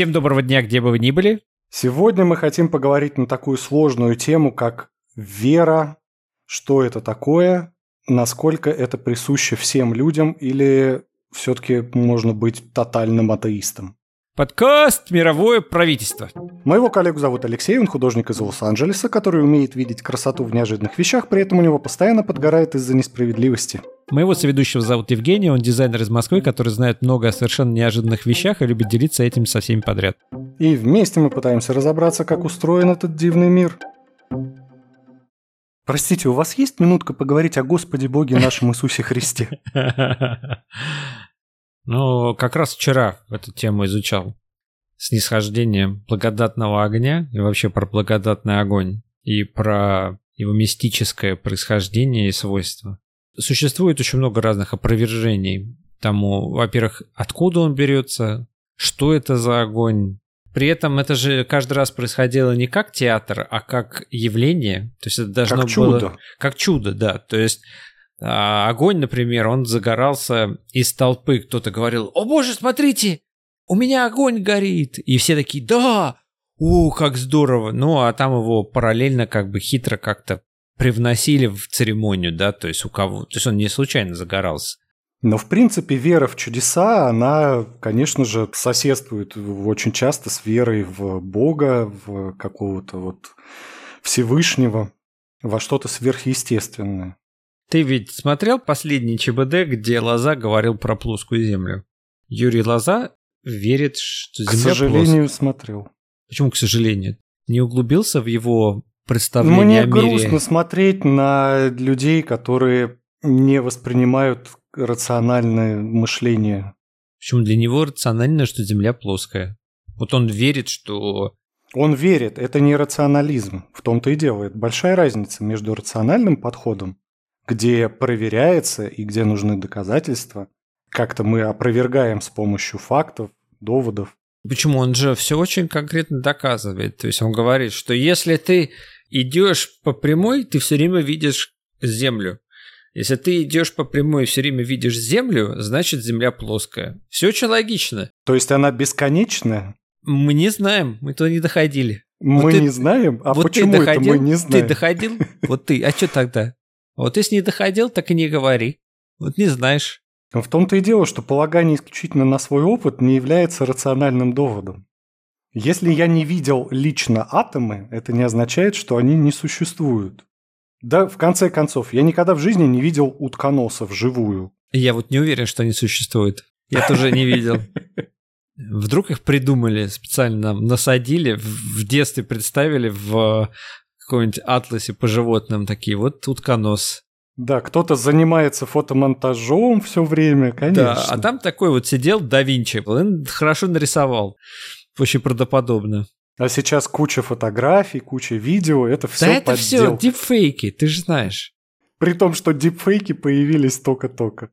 Всем доброго дня, где бы вы ни были. Сегодня мы хотим поговорить на такую сложную тему, как вера, что это такое, насколько это присуще всем людям или все-таки можно быть тотальным атеистом. Подкаст «Мировое правительство». Моего коллегу зовут Алексей, он художник из Лос-Анджелеса, который умеет видеть красоту в неожиданных вещах, при этом у него постоянно подгорает из-за несправедливости. Моего соведущего зовут Евгений, он дизайнер из Москвы, который знает много о совершенно неожиданных вещах и любит делиться этим со всеми подряд. И вместе мы пытаемся разобраться, как устроен этот дивный мир. Простите, у вас есть минутка поговорить о Господе Боге нашем Иисусе Христе? Ну, как раз вчера эту тему изучал. Снисхождение благодатного огня и вообще про благодатный огонь и про его мистическое происхождение и свойства. Существует очень много разных опровержений тому, во-первых, откуда он берется, что это за огонь. При этом это же каждый раз происходило не как театр, а как явление. То есть это должно как чудо. было... Как чудо, да. То есть а, огонь, например, он загорался из толпы. Кто-то говорил, о боже, смотрите, у меня огонь горит. И все такие, да, о, как здорово. Ну, а там его параллельно как бы хитро как-то привносили в церемонию, да, то есть у кого, то есть он не случайно загорался. Но, в принципе, вера в чудеса, она, конечно же, соседствует очень часто с верой в Бога, в какого-то вот Всевышнего, во что-то сверхъестественное. Ты ведь смотрел последний ЧБД, где Лоза говорил про плоскую землю? Юрий Лоза верит, что Земля К сожалению, плоская. смотрел. Почему, к сожалению? Не углубился в его представление Мне о мире? грустно смотреть на людей, которые не воспринимают рациональное мышление. Почему для него рационально, что Земля плоская? Вот он верит, что... Он верит, это не рационализм. В том-то и дело. Это большая разница между рациональным подходом, где проверяется и где нужны доказательства. Как-то мы опровергаем с помощью фактов, доводов. Почему? Он же все очень конкретно доказывает. То есть он говорит, что если ты идешь по прямой, ты все время видишь Землю. Если ты идешь по прямой и все время видишь Землю, значит Земля плоская. Все очень логично. То есть она бесконечная? Мы не знаем, мы туда не доходили. Мы Вот ты- не знаем? А вот почему ты доходил, это мы не знаем? Ты доходил? Вот ты. А что тогда? Вот если не доходил, так и не говори. Вот не знаешь. В том-то и дело, что полагание исключительно на свой опыт не является рациональным доводом. Если я не видел лично атомы, это не означает, что они не существуют. Да, в конце концов, я никогда в жизни не видел утконоса вживую. Я вот не уверен, что они существуют. Я тоже не видел. Вдруг их придумали, специально насадили, в детстве представили в каком-нибудь атласе по животным такие, вот утконос. Да, кто-то занимается фотомонтажом все время, конечно. Да, а там такой вот сидел да Винчи, он хорошо нарисовал. Очень правдоподобно. А сейчас куча фотографий, куча видео, это все да это все дипфейки, ты же знаешь. При том, что дипфейки появились только-только.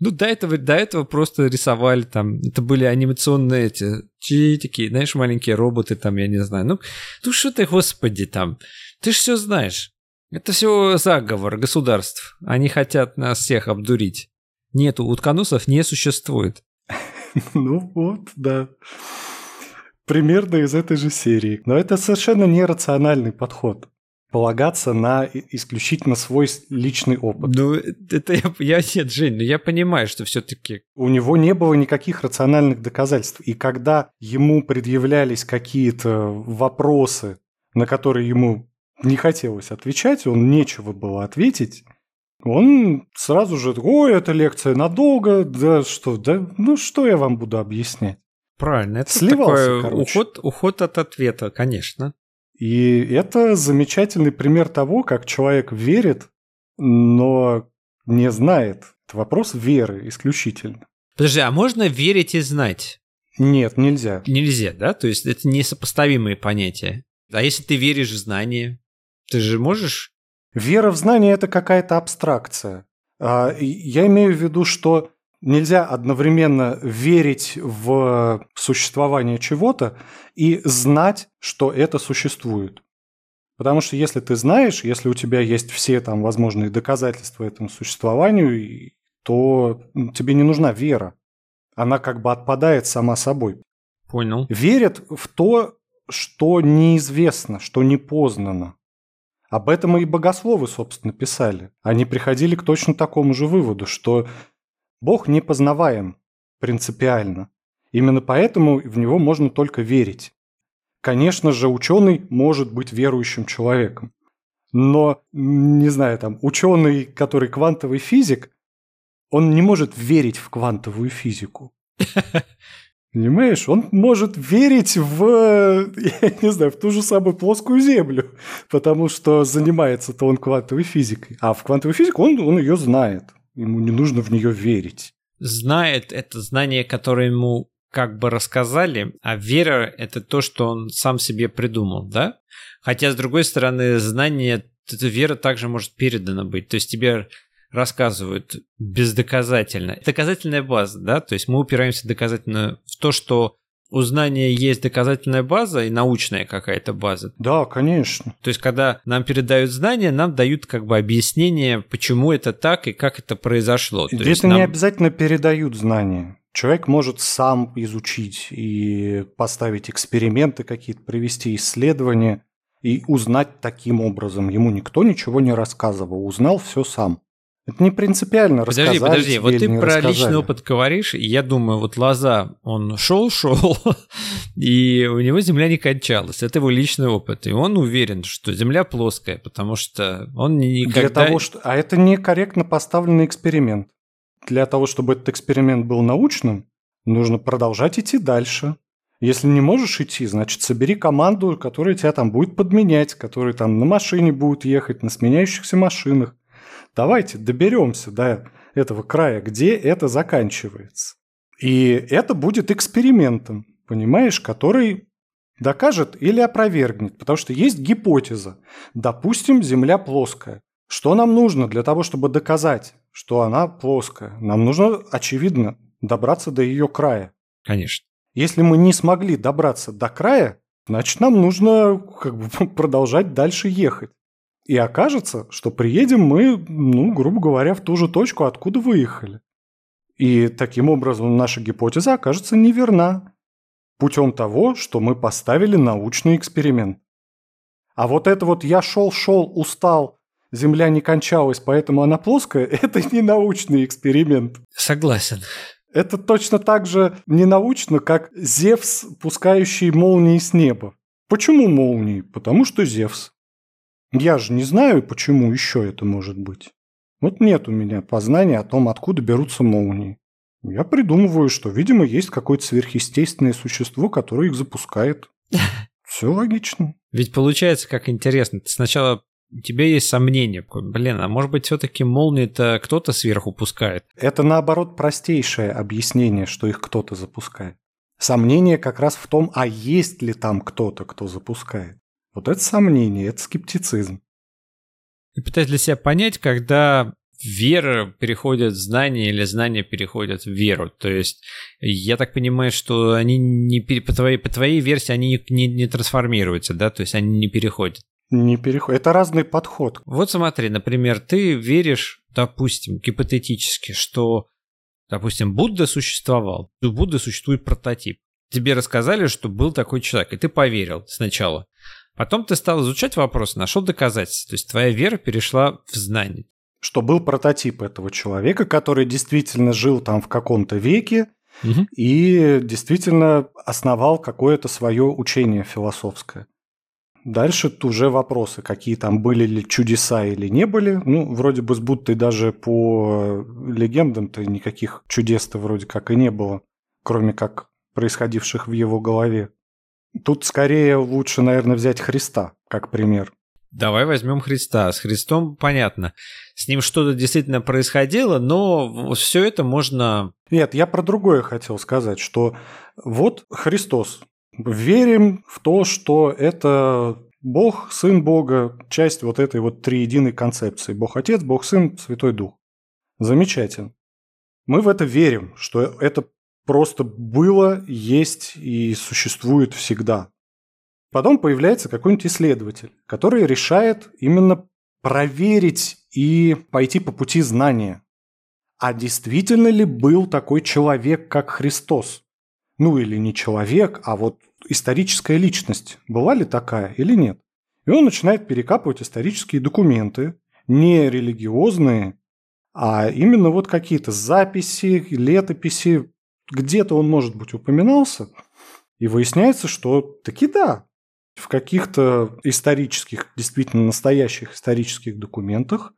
Ну, до этого, до этого просто рисовали там, это были анимационные эти, читики, знаешь, маленькие роботы там, я не знаю. Ну, ну что ты, господи, там, ты же все знаешь. Это все заговор государств. Они хотят нас всех обдурить. Нету, утконосов не существует. Ну вот, да. Примерно из этой же серии. Но это совершенно нерациональный подход. Полагаться на исключительно свой личный опыт. Ну, это я, я нет, Жень, ну я понимаю, что все-таки У него не было никаких рациональных доказательств. И когда ему предъявлялись какие-то вопросы, на которые ему не хотелось отвечать, он нечего было ответить, он сразу же, ой, эта лекция надолго, да что, да, ну что я вам буду объяснять? правильно. Это Сливался, такой короче. уход, уход от ответа, конечно. И это замечательный пример того, как человек верит, но не знает. Это вопрос веры исключительно. Подожди, а можно верить и знать? Нет, нельзя. Нельзя, да? То есть это несопоставимые понятия. А если ты веришь в знание, ты же можешь... Вера в знание – это какая-то абстракция. А, Я имею в виду, что нельзя одновременно верить в существование чего-то и знать, что это существует. Потому что если ты знаешь, если у тебя есть все там возможные доказательства этому существованию, то тебе не нужна вера. Она как бы отпадает сама собой. Понял. Верят в то, что неизвестно, что не познано. Об этом и богословы, собственно, писали. Они приходили к точно такому же выводу, что Бог не познаваем принципиально. Именно поэтому в него можно только верить. Конечно же, ученый может быть верующим человеком. Но, не знаю, там, ученый, который квантовый физик, он не может верить в квантовую физику. Понимаешь, он может верить в, я не знаю, в ту же самую плоскую Землю, потому что занимается-то он квантовой физикой. А в квантовую физику он, он ее знает. Ему не нужно в нее верить. Знает это знание, которое ему как бы рассказали, а вера – это то, что он сам себе придумал, да? Хотя, с другой стороны, знание, эта вера также может передана быть. То есть тебе рассказывают бездоказательно. Доказательная база, да, то есть мы упираемся доказательно в то, что у знания есть доказательная база и научная какая-то база. Да, конечно. То есть, когда нам передают знания, нам дают как бы объяснение, почему это так и как это произошло. То это нам... не обязательно передают знания. Человек может сам изучить и поставить эксперименты какие-то, провести исследования и узнать таким образом. Ему никто ничего не рассказывал, узнал все сам. Это не принципиально Подожди, подожди, вот ты про рассказали. личный опыт говоришь, и я думаю, вот Лоза, он шел-шел, и у него земля не кончалась. Это его личный опыт. И он уверен, что земля плоская, потому что он никогда... Для того, что... А это некорректно поставленный эксперимент. Для того, чтобы этот эксперимент был научным, нужно продолжать идти дальше. Если не можешь идти, значит, собери команду, которая тебя там будет подменять, которая там на машине будет ехать, на сменяющихся машинах Давайте доберемся до этого края, где это заканчивается. И это будет экспериментом, понимаешь, который докажет или опровергнет, потому что есть гипотеза. Допустим, Земля плоская. Что нам нужно для того, чтобы доказать, что она плоская? Нам нужно, очевидно, добраться до ее края. Конечно. Если мы не смогли добраться до края, значит, нам нужно как бы, продолжать дальше ехать. И окажется, что приедем мы, ну, грубо говоря, в ту же точку, откуда выехали. И таким образом наша гипотеза окажется неверна путем того, что мы поставили научный эксперимент. А вот это вот «я шел-шел, устал, Земля не кончалась, поэтому она плоская» – это не научный эксперимент. Согласен. Это точно так же не научно, как Зевс, пускающий молнии с неба. Почему молнии? Потому что Зевс. Я же не знаю, почему еще это может быть. Вот нет у меня познания о том, откуда берутся молнии. Я придумываю, что, видимо, есть какое-то сверхъестественное существо, которое их запускает. Все логично. Ведь получается, как интересно. Ты сначала у тебя есть сомнения. Блин, а может быть, все-таки молнии-то кто-то сверху пускает? Это, наоборот, простейшее объяснение, что их кто-то запускает. Сомнение как раз в том, а есть ли там кто-то, кто запускает. Вот это сомнение, это скептицизм. И пытаюсь для себя понять, когда вера переходит в знание или знание переходит в веру. То есть я так понимаю, что они не по твоей, по твоей версии они не, не трансформируются, да, то есть они не переходят. Не переходят. Это разный подход. Вот смотри, например, ты веришь, допустим, гипотетически, что, допустим, Будда существовал. У Будды существует прототип. Тебе рассказали, что был такой человек, и ты поверил сначала. Потом ты стал изучать вопрос, нашел доказательства. То есть твоя вера перешла в знание. Что был прототип этого человека, который действительно жил там в каком-то веке угу. и действительно основал какое-то свое учение философское. Дальше уже вопросы, какие там были ли чудеса или не были. Ну, вроде бы с Буддой даже по легендам-то никаких чудес-то вроде как и не было, кроме как происходивших в его голове. Тут скорее лучше, наверное, взять Христа как пример. Давай возьмем Христа. С Христом понятно. С ним что-то действительно происходило, но все это можно... Нет, я про другое хотел сказать, что вот Христос. Верим в то, что это Бог, Сын Бога, часть вот этой вот триединой концепции. Бог Отец, Бог Сын, Святой Дух. Замечательно. Мы в это верим, что это просто было, есть и существует всегда. Потом появляется какой-нибудь исследователь, который решает именно проверить и пойти по пути знания. А действительно ли был такой человек, как Христос? ну или не человек, а вот историческая личность. Была ли такая или нет? И он начинает перекапывать исторические документы, не религиозные, а именно вот какие-то записи, летописи, где-то он, может быть, упоминался, и выясняется, что таки да, в каких-то исторических, действительно настоящих исторических документах,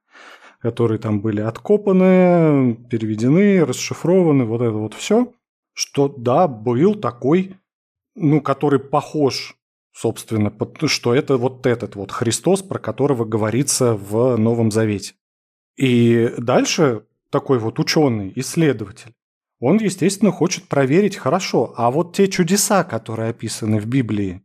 которые там были откопаны, переведены, расшифрованы, вот это вот все, что да, был такой, ну, который похож, собственно, что это вот этот вот Христос, про которого говорится в Новом Завете. И дальше такой вот ученый, исследователь, он, естественно, хочет проверить хорошо, а вот те чудеса, которые описаны в Библии,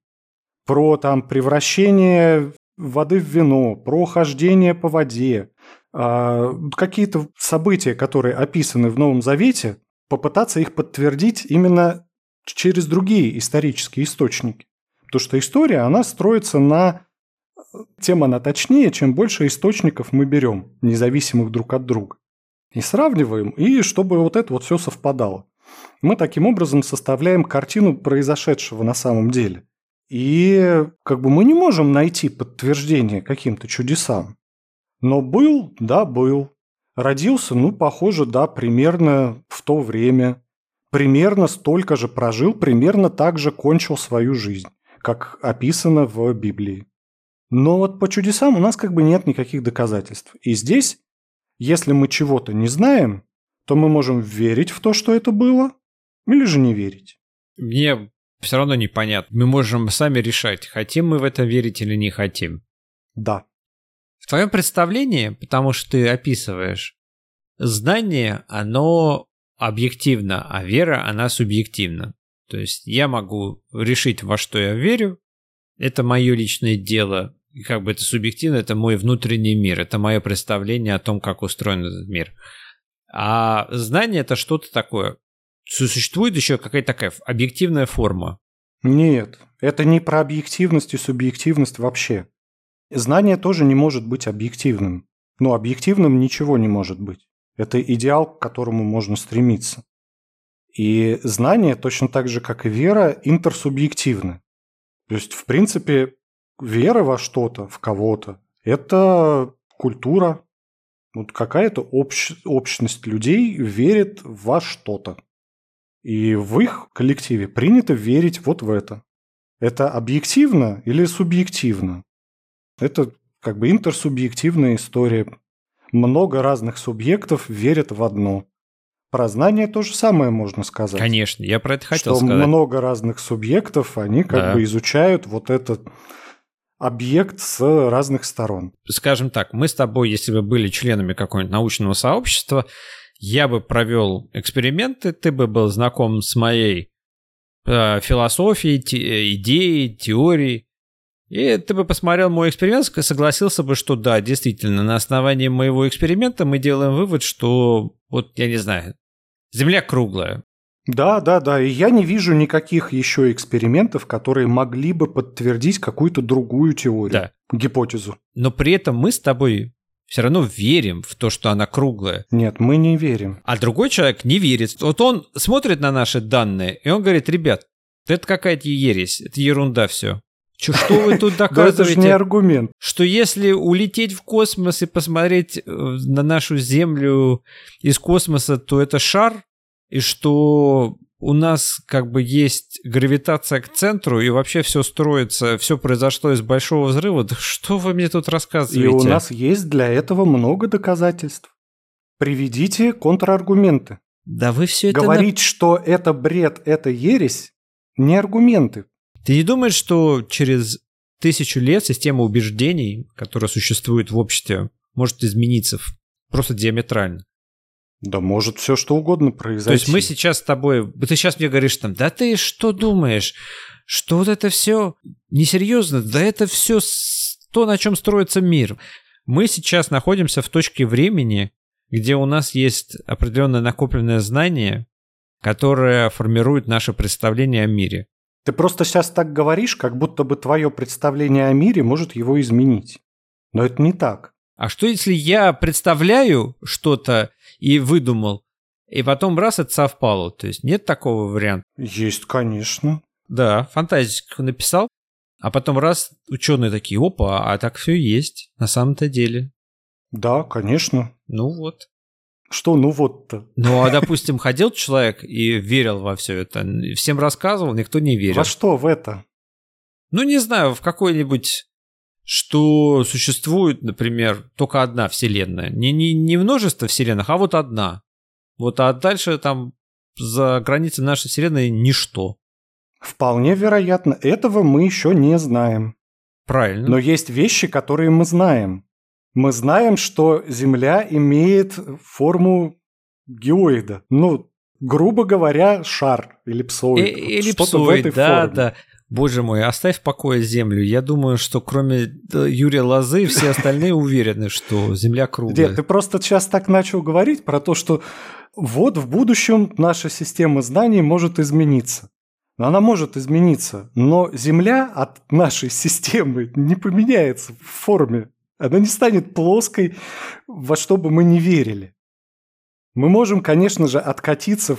про там превращение воды в вино, про хождение по воде, э, какие-то события, которые описаны в Новом Завете, попытаться их подтвердить именно через другие исторические источники. Потому что история, она строится на... Тем она точнее, чем больше источников мы берем, независимых друг от друга. И сравниваем, и чтобы вот это вот все совпадало. Мы таким образом составляем картину произошедшего на самом деле. И как бы мы не можем найти подтверждение каким-то чудесам. Но был, да, был. Родился, ну, похоже, да, примерно в то время. Примерно столько же прожил, примерно так же кончил свою жизнь, как описано в Библии. Но вот по чудесам у нас как бы нет никаких доказательств. И здесь, если мы чего-то не знаем, то мы можем верить в то, что это было, или же не верить. Мне все равно непонятно. Мы можем сами решать, хотим мы в это верить или не хотим. Да. В твоем представлении, потому что ты описываешь, знание, оно объективно, а вера, она субъективна. То есть я могу решить, во что я верю, это мое личное дело, как бы это субъективно, это мой внутренний мир, это мое представление о том, как устроен этот мир. А знание это что-то такое существует еще какая-то такая объективная форма? Нет, это не про объективность и субъективность вообще. Знание тоже не может быть объективным. Но объективным ничего не может быть. Это идеал, к которому можно стремиться. И знание, точно так же, как и вера, интерсубъективны. То есть, в принципе, вера во что-то, в кого-то, это культура. Вот какая-то общ... общность людей верит во что-то. И в их коллективе принято верить вот в это. Это объективно или субъективно? Это как бы интерсубъективная история. Много разных субъектов верят в одно. Про знание то же самое можно сказать. Конечно, я про это хотел что сказать. много разных субъектов, они как да. бы изучают вот этот объект с разных сторон. Скажем так, мы с тобой, если бы были членами какого-нибудь научного сообщества, я бы провел эксперименты, ты бы был знаком с моей э, философией, те, идеей, теорией, и ты бы посмотрел мой эксперимент, согласился бы, что да, действительно, на основании моего эксперимента мы делаем вывод, что вот, я не знаю, Земля круглая. Да, да, да. И я не вижу никаких еще экспериментов, которые могли бы подтвердить какую-то другую теорию, да. гипотезу. Но при этом мы с тобой все равно верим в то, что она круглая. Нет, мы не верим. А другой человек не верит. Вот он смотрит на наши данные, и он говорит, ребят, это какая-то ересь, это ерунда все. Че, что вы тут доказываете? это же не аргумент. Что если улететь в космос и посмотреть э, на нашу Землю из космоса, то это шар, и что у нас как бы есть гравитация к центру, и вообще все строится, все произошло из большого взрыва. Да что вы мне тут рассказываете? И у нас есть для этого много доказательств. Приведите контраргументы. Да вы все это... Говорить, на... что это бред, это ересь, не аргументы. Ты не думаешь, что через тысячу лет система убеждений, которая существует в обществе, может измениться просто диаметрально? Да может все что угодно произойти. То есть мы сейчас с тобой... Ты сейчас мне говоришь там, да ты что думаешь? Что вот это все несерьезно? Да это все то, на чем строится мир. Мы сейчас находимся в точке времени, где у нас есть определенное накопленное знание, которое формирует наше представление о мире. Ты просто сейчас так говоришь, как будто бы твое представление о мире может его изменить. Но это не так. А что если я представляю что-то и выдумал, и потом раз это совпало. То есть нет такого варианта. Есть, конечно. Да, фантазику написал, а потом раз ученые такие, опа, а так все есть на самом-то деле. Да, конечно. Ну вот. Что ну вот-то? Ну, а, допустим, ходил человек и верил во все это, всем рассказывал, никто не верил. Во что в это? Ну, не знаю, в какой-нибудь что существует, например, только одна вселенная. Не, не, не множество вселенных, а вот одна. Вот, а дальше там за границей нашей вселенной ничто. Вполне вероятно. Этого мы еще не знаем. Правильно. Но есть вещи, которые мы знаем. Мы знаем, что Земля имеет форму геоида. Ну, грубо говоря, шар, эллипсоид. Э эллипсоид, да, форме. да. Боже мой, оставь в покое Землю. Я думаю, что кроме Юрия Лозы все остальные уверены, что Земля круглая. Нет, ты просто сейчас так начал говорить про то, что вот в будущем наша система знаний может измениться. Она может измениться, но Земля от нашей системы не поменяется в форме. Она не станет плоской, во что бы мы ни верили. Мы можем, конечно же, откатиться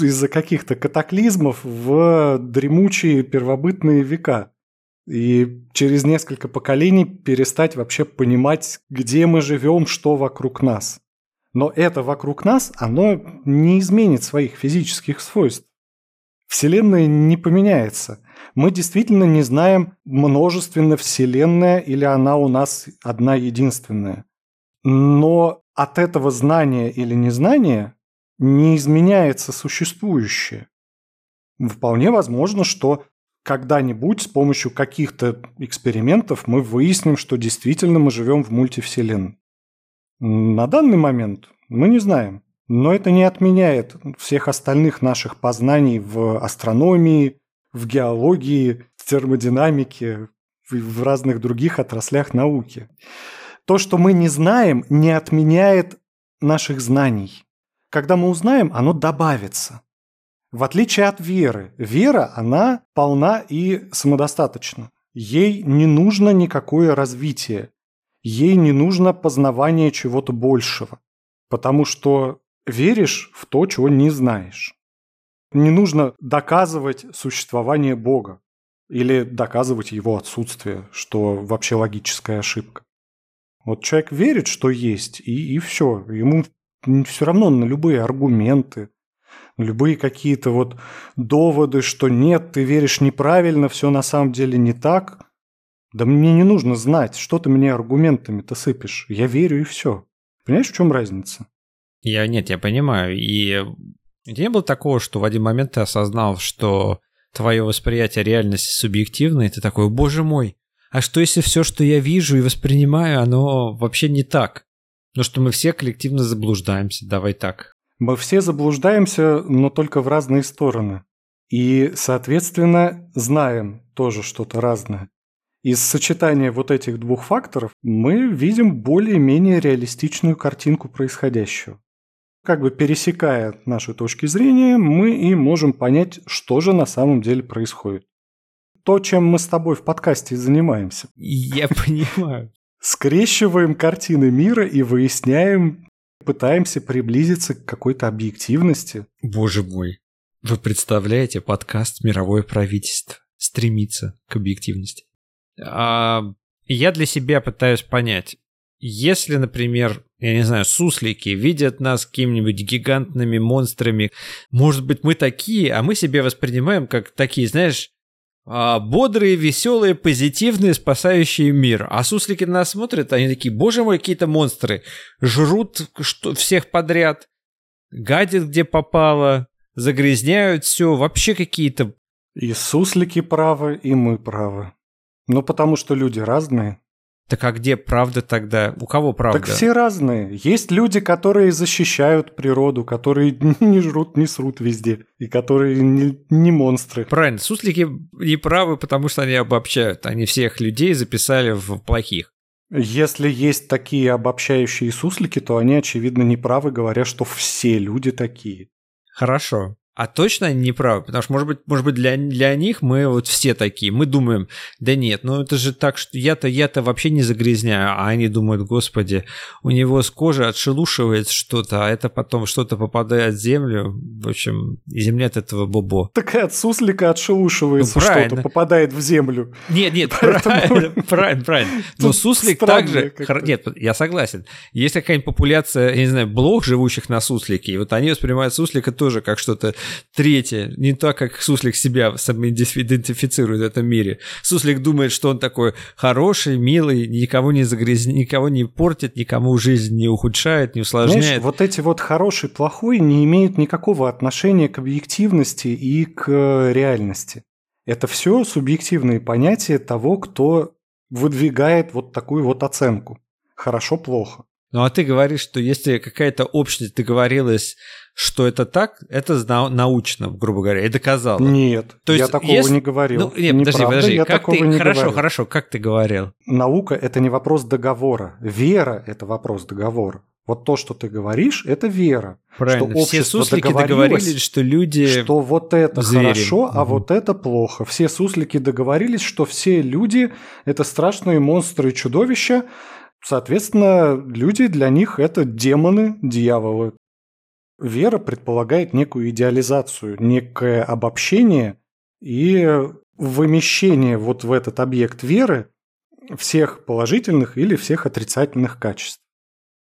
из-за каких-то катаклизмов в дремучие первобытные века. И через несколько поколений перестать вообще понимать, где мы живем, что вокруг нас. Но это вокруг нас, оно не изменит своих физических свойств. Вселенная не поменяется. Мы действительно не знаем, множественная Вселенная или она у нас одна единственная. Но от этого знания или незнания не изменяется существующее. Вполне возможно, что когда-нибудь с помощью каких-то экспериментов мы выясним, что действительно мы живем в мультивселенной. На данный момент мы не знаем. Но это не отменяет всех остальных наших познаний в астрономии, в геологии, в термодинамике, в разных других отраслях науки. То, что мы не знаем, не отменяет наших знаний. Когда мы узнаем, оно добавится. В отличие от веры, вера, она полна и самодостаточна. Ей не нужно никакое развитие. Ей не нужно познавание чего-то большего. Потому что веришь в то, чего не знаешь. Не нужно доказывать существование Бога или доказывать его отсутствие, что вообще логическая ошибка. Вот человек верит, что есть, и, и все. Ему все равно на любые аргументы, на любые какие-то вот доводы, что нет, ты веришь неправильно, все на самом деле не так. Да мне не нужно знать, что ты мне аргументами-то сыпешь. Я верю и все. Понимаешь, в чем разница? Я нет, я понимаю. И не было такого, что в один момент ты осознал, что твое восприятие реальности субъективно, и ты такой, боже мой, а что если все, что я вижу и воспринимаю, оно вообще не так? Ну что мы все коллективно заблуждаемся, давай так. Мы все заблуждаемся, но только в разные стороны. И, соответственно, знаем тоже что-то разное. Из сочетания вот этих двух факторов мы видим более-менее реалистичную картинку происходящего как бы пересекая наши точки зрения, мы и можем понять, что же на самом деле происходит. То, чем мы с тобой в подкасте занимаемся. Я понимаю. Скрещиваем картины мира и выясняем, пытаемся приблизиться к какой-то объективности. Боже мой. Вы представляете, подкаст «Мировое правительство» стремится к объективности. А, я для себя пытаюсь понять, если, например, я не знаю, суслики видят нас какими-нибудь гигантными монстрами, может быть, мы такие, а мы себя воспринимаем как такие, знаешь, бодрые, веселые, позитивные, спасающие мир. А суслики на нас смотрят, они такие, боже мой, какие-то монстры. Жрут что, всех подряд, гадят где попало, загрязняют все, вообще какие-то... И суслики правы, и мы правы. Ну, потому что люди разные. Так а где правда тогда? У кого правда? Так все разные. Есть люди, которые защищают природу, которые не жрут, не срут везде, и которые не, не монстры. Правильно, суслики не правы, потому что они обобщают. Они всех людей записали в плохих. Если есть такие обобщающие суслики, то они, очевидно, не правы, говоря, что все люди такие. Хорошо. А точно они не правы, потому что, может быть, может быть для, для них мы вот все такие, мы думаем, да нет, ну это же так, что я-то я-то вообще не загрязняю, а они думают, господи, у него с кожи отшелушивается что-то, а это потом что-то попадает в землю, в общем, и земля от этого бобо. Так и от суслика отшелушивается ну, что-то, попадает в землю. Нет, нет, правильно, правильно, правильно. Но суслик также, нет, я согласен, есть какая-нибудь популяция, я не знаю, блох, живущих на суслике, и вот они воспринимают суслика тоже как что-то Третье, не так, как Суслик себя идентифицирует в этом мире. Суслик думает, что он такой хороший, милый, никого не загряз... никого не портит, никому жизнь не ухудшает, не усложняет. Знаешь, вот эти вот хороший, плохой не имеют никакого отношения к объективности и к реальности. Это все субъективные понятия того, кто выдвигает вот такую вот оценку. Хорошо-плохо. Ну а ты говоришь, что если какая-то общность договорилась что это так, это научно, грубо говоря, и доказало. Нет, То есть, я такого если... не говорил. Ну, нет, подожди, подожди, я как ты... Не хорошо, говорил. хорошо, как ты говорил? Наука – это не вопрос договора. Вера – это вопрос договора. Вот то, что ты говоришь, это вера. Правильно. Что Все суслики договорились, что люди Что вот это звери. хорошо, а угу. вот это плохо. Все суслики договорились, что все люди – это страшные монстры и чудовища, Соответственно, люди для них это демоны, дьяволы. Вера предполагает некую идеализацию, некое обобщение и вымещение вот в этот объект веры всех положительных или всех отрицательных качеств.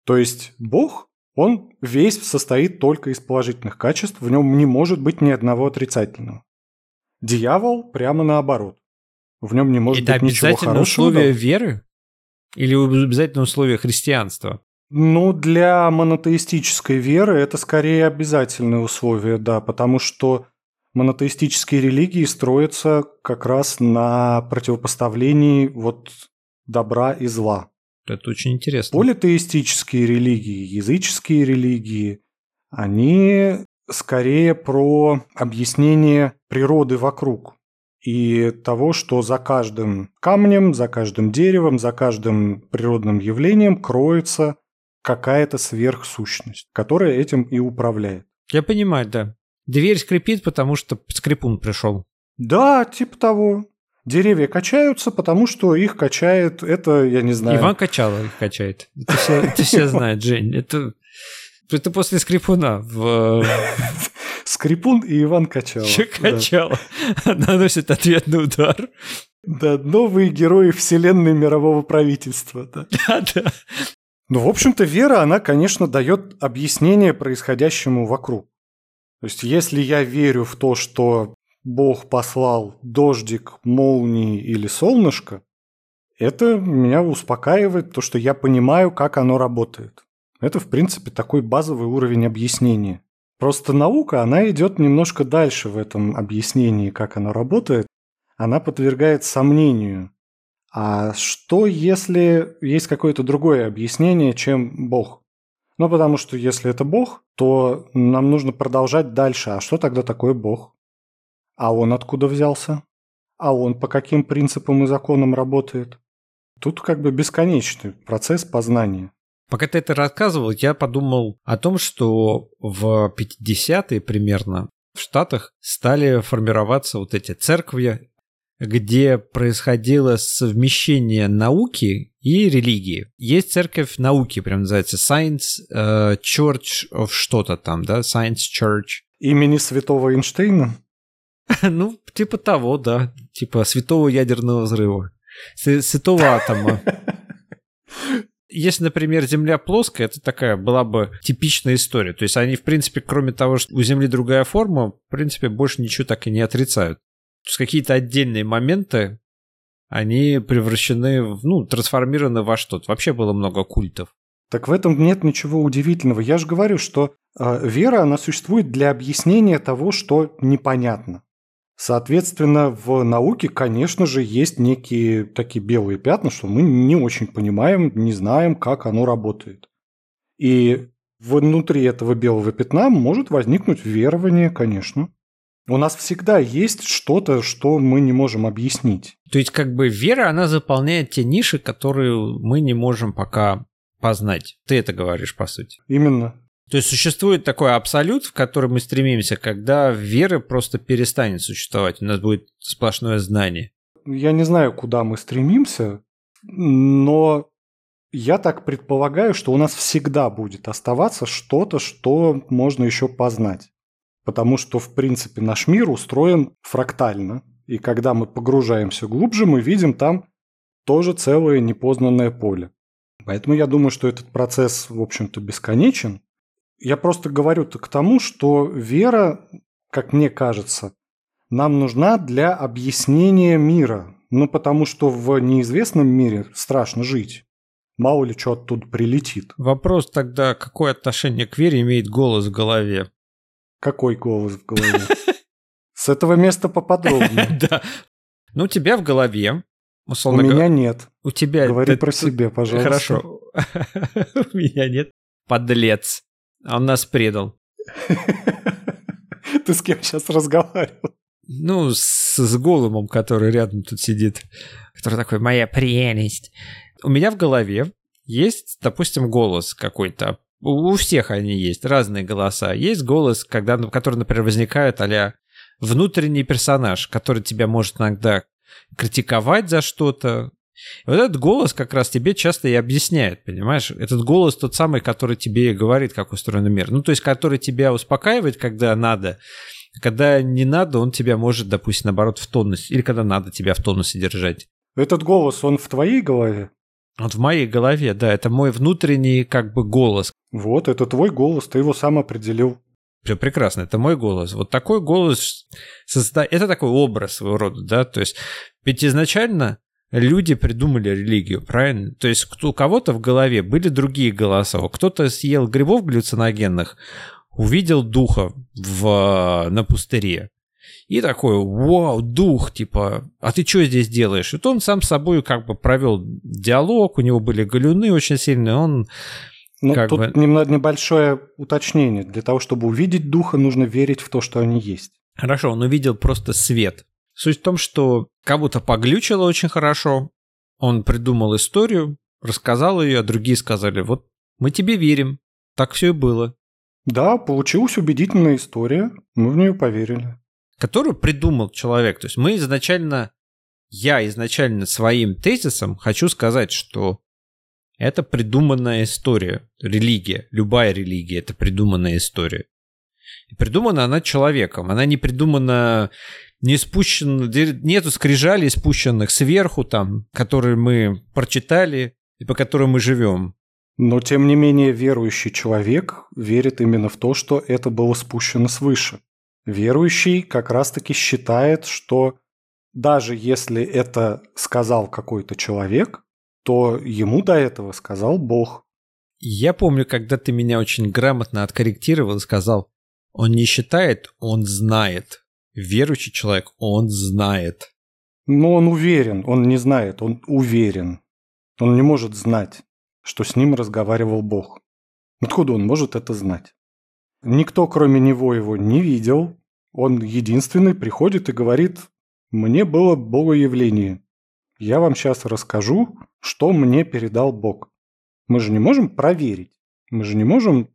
То есть Бог, он весь состоит только из положительных качеств, в нем не может быть ни одного отрицательного. Дьявол прямо наоборот. В нем не может Это быть ничего хорошего. Это условие веры? Или обязательно условие христианства? Ну, для монотеистической веры это скорее обязательное условие, да, потому что монотеистические религии строятся как раз на противопоставлении вот добра и зла. Это очень интересно. Политеистические религии, языческие религии, они скорее про объяснение природы вокруг и того, что за каждым камнем, за каждым деревом, за каждым природным явлением кроется какая-то сверхсущность, которая этим и управляет. Я понимаю, да. Дверь скрипит, потому что скрипун пришел. Да, типа того. Деревья качаются, потому что их качает, это, я не знаю... Иван Качало их качает. Это все, это все знает, Жень. Это, это после скрипуна. В... Скрипун и Иван Качало. Че Качало? Да. Наносит ответный удар. Да, новые герои вселенной мирового правительства. Да, да. да. Ну, в общем-то, вера, она, конечно, дает объяснение происходящему вокруг. То есть, если я верю в то, что Бог послал дождик, молнии или солнышко, это меня успокаивает, то, что я понимаю, как оно работает. Это, в принципе, такой базовый уровень объяснения. Просто наука, она идет немножко дальше в этом объяснении, как оно работает. Она подвергает сомнению а что, если есть какое-то другое объяснение, чем Бог? Ну, потому что если это Бог, то нам нужно продолжать дальше. А что тогда такое Бог? А он откуда взялся? А он по каким принципам и законам работает? Тут как бы бесконечный процесс познания. Пока ты это рассказывал, я подумал о том, что в 50-е примерно в Штатах стали формироваться вот эти церкви где происходило совмещение науки и религии. Есть церковь науки, прям называется Science uh, Church of что-то там, да, Science Church. Имени святого Эйнштейна? ну, типа того, да, типа святого ядерного взрыва, святого атома. Если, например, Земля плоская, это такая была бы типичная история. То есть они, в принципе, кроме того, что у Земли другая форма, в принципе, больше ничего так и не отрицают. Есть какие-то отдельные моменты, они превращены, в, ну, трансформированы во что-то. Вообще было много культов. Так в этом нет ничего удивительного. Я же говорю, что э, вера, она существует для объяснения того, что непонятно. Соответственно, в науке, конечно же, есть некие такие белые пятна, что мы не очень понимаем, не знаем, как оно работает. И внутри этого белого пятна может возникнуть верование, конечно. У нас всегда есть что-то, что мы не можем объяснить. То есть как бы вера, она заполняет те ниши, которые мы не можем пока познать. Ты это говоришь, по сути. Именно. То есть существует такой абсолют, в который мы стремимся, когда вера просто перестанет существовать, у нас будет сплошное знание. Я не знаю, куда мы стремимся, но я так предполагаю, что у нас всегда будет оставаться что-то, что можно еще познать. Потому что, в принципе, наш мир устроен фрактально. И когда мы погружаемся глубже, мы видим там тоже целое непознанное поле. Поэтому я думаю, что этот процесс, в общем-то, бесконечен. Я просто говорю к тому, что вера, как мне кажется, нам нужна для объяснения мира. Ну, потому что в неизвестном мире страшно жить. Мало ли что оттуда прилетит. Вопрос тогда, какое отношение к вере имеет голос в голове? Какой голос в голове? С этого места поподробнее. Да. Ну, у тебя в голове, у меня нет. У тебя... Говори про себя, пожалуйста. Хорошо. У меня нет. Подлец. Он нас предал. Ты с кем сейчас разговаривал? Ну, с, с Голумом, который рядом тут сидит. Который такой, моя прелесть. У меня в голове есть, допустим, голос какой-то. У, всех они есть, разные голоса. Есть голос, когда, который, например, возникает а внутренний персонаж, который тебя может иногда критиковать за что-то, и вот этот голос как раз тебе часто и объясняет, понимаешь? Этот голос тот самый, который тебе говорит, как устроен мир. Ну, то есть, который тебя успокаивает, когда надо, когда не надо, он тебя может, допустим, наоборот, в тонусе, или когда надо тебя в тонусе держать. Этот голос, он в твоей голове? Он в моей голове, да, это мой внутренний как бы голос. Вот, это твой голос, ты его сам определил. Все прекрасно, это мой голос. Вот такой голос, созда... это такой образ своего рода, да, то есть ведь изначально люди придумали религию, правильно? То есть у кого-то в голове были другие голоса. Кто-то съел грибов галлюциногенных, увидел духа в, на пустыре. И такой, вау, дух, типа, а ты что здесь делаешь? И то он сам с собой как бы провел диалог, у него были галюны очень сильные, он ну, как тут бы... немного небольшое уточнение. Для того, чтобы увидеть духа, нужно верить в то, что они есть. Хорошо, он увидел просто свет. Суть в том, что кого-то поглючило очень хорошо, он придумал историю, рассказал ее, а другие сказали, вот мы тебе верим, так все и было. Да, получилась убедительная история, мы в нее поверили. Которую придумал человек. То есть мы изначально, я изначально своим тезисом хочу сказать, что это придуманная история. Религия, любая религия – это придуманная история. И придумана она человеком. Она не придумана не спущен, нету скрижалей спущенных сверху там, которые мы прочитали и по которым мы живем. Но, тем не менее, верующий человек верит именно в то, что это было спущено свыше. Верующий как раз-таки считает, что даже если это сказал какой-то человек, то ему до этого сказал Бог. Я помню, когда ты меня очень грамотно откорректировал и сказал, он не считает, он знает верующий человек, он знает. Но он уверен, он не знает, он уверен. Он не может знать, что с ним разговаривал Бог. Откуда он может это знать? Никто, кроме него, его не видел. Он единственный приходит и говорит, «Мне было богоявление. Я вам сейчас расскажу, что мне передал Бог». Мы же не можем проверить. Мы же не можем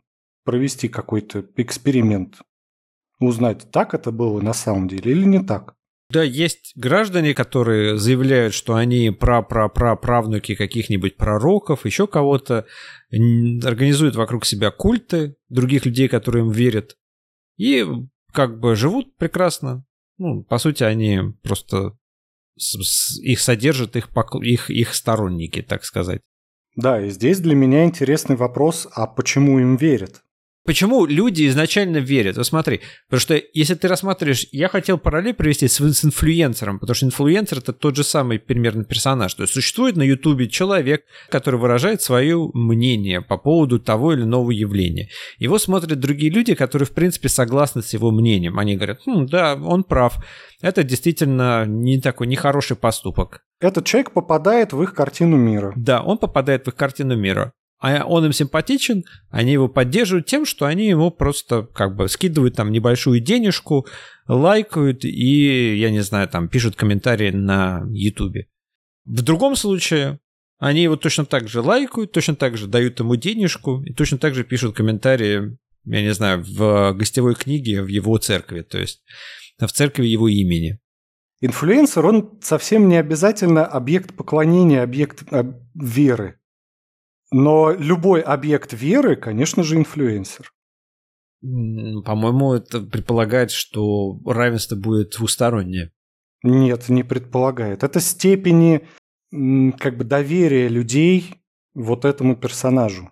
провести какой-то эксперимент узнать, так это было на самом деле или не так. Да, есть граждане, которые заявляют, что они пра-пра-пра-правнуки каких-нибудь пророков, еще кого-то, организуют вокруг себя культы других людей, которые им верят, и как бы живут прекрасно. Ну, по сути, они просто их содержат их, их, их сторонники, так сказать. Да, и здесь для меня интересный вопрос, а почему им верят? Почему люди изначально верят? Вот смотри, потому что если ты рассматриваешь, я хотел параллель привести с, с инфлюенсером, потому что инфлюенсер это тот же самый примерно персонаж. То есть существует на Ютубе человек, который выражает свое мнение по поводу того или иного явления. Его смотрят другие люди, которые в принципе согласны с его мнением. Они говорят, хм, да, он прав. Это действительно не такой нехороший поступок. Этот человек попадает в их картину мира. Да, он попадает в их картину мира а он им симпатичен, они его поддерживают тем, что они ему просто как бы скидывают там небольшую денежку, лайкают и, я не знаю, там пишут комментарии на Ютубе. В другом случае они его точно так же лайкают, точно так же дают ему денежку и точно так же пишут комментарии я не знаю, в гостевой книге в его церкви, то есть в церкви его имени. Инфлюенсер, он совсем не обязательно объект поклонения, объект а, веры. Но любой объект веры, конечно же, инфлюенсер. По-моему, это предполагает, что равенство будет двустороннее. Нет, не предполагает. Это степени как бы доверия людей вот этому персонажу.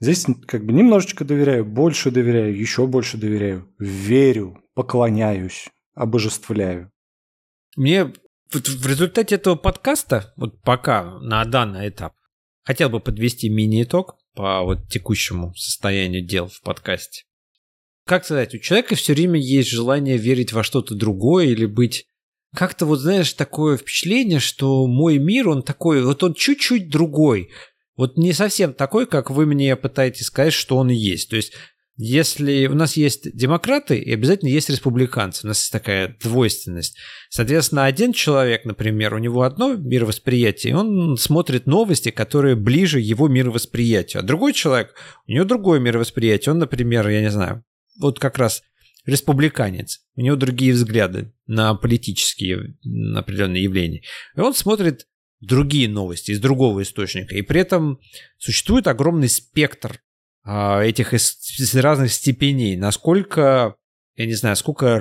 Здесь как бы немножечко доверяю, больше доверяю, еще больше доверяю, верю, поклоняюсь, обожествляю. Мне в результате этого подкаста, вот пока на данный этап, хотел бы подвести мини-итог по вот текущему состоянию дел в подкасте. Как сказать, у человека все время есть желание верить во что-то другое или быть как-то вот, знаешь, такое впечатление, что мой мир, он такой, вот он чуть-чуть другой. Вот не совсем такой, как вы мне пытаетесь сказать, что он есть. То есть если у нас есть демократы, и обязательно есть республиканцы, у нас есть такая двойственность. Соответственно, один человек, например, у него одно мировосприятие, он смотрит новости, которые ближе его мировосприятию, а другой человек, у него другое мировосприятие, он, например, я не знаю, вот как раз республиканец, у него другие взгляды на политические на определенные явления. И он смотрит другие новости из другого источника. И при этом существует огромный спектр этих из разных степеней. Насколько, я не знаю, сколько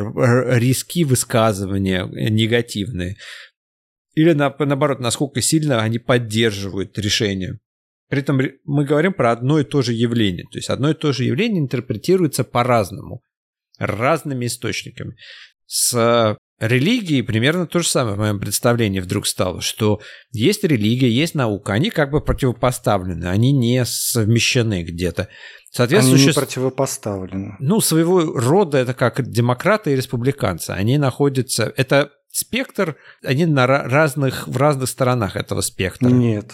риски высказывания негативные. Или на, наоборот, насколько сильно они поддерживают решение. При этом мы говорим про одно и то же явление. То есть одно и то же явление интерпретируется по-разному разными источниками. С религией примерно то же самое в моем представлении вдруг стало, что есть религия, есть наука, они как бы противопоставлены, они не совмещены где-то. Соответственно, они не противопоставлены. Ну, своего рода это как демократы и республиканцы. Они находятся... Это спектр, они на разных, в разных сторонах этого спектра. Нет.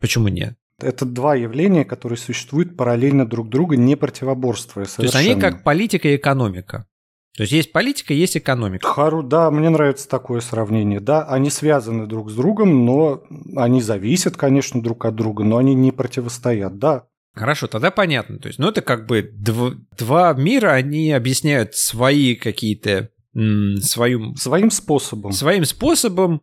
Почему нет? Это два явления, которые существуют параллельно друг друга, не противоборствуя совершенно. То есть они как политика и экономика. То есть есть политика, есть экономика. Хару, да, мне нравится такое сравнение. Да, они связаны друг с другом, но они зависят, конечно, друг от друга, но они не противостоят, да. Хорошо, тогда понятно. То есть, ну, это как бы дв- два мира, они объясняют свои какие-то свою... Своим способом. Своим способом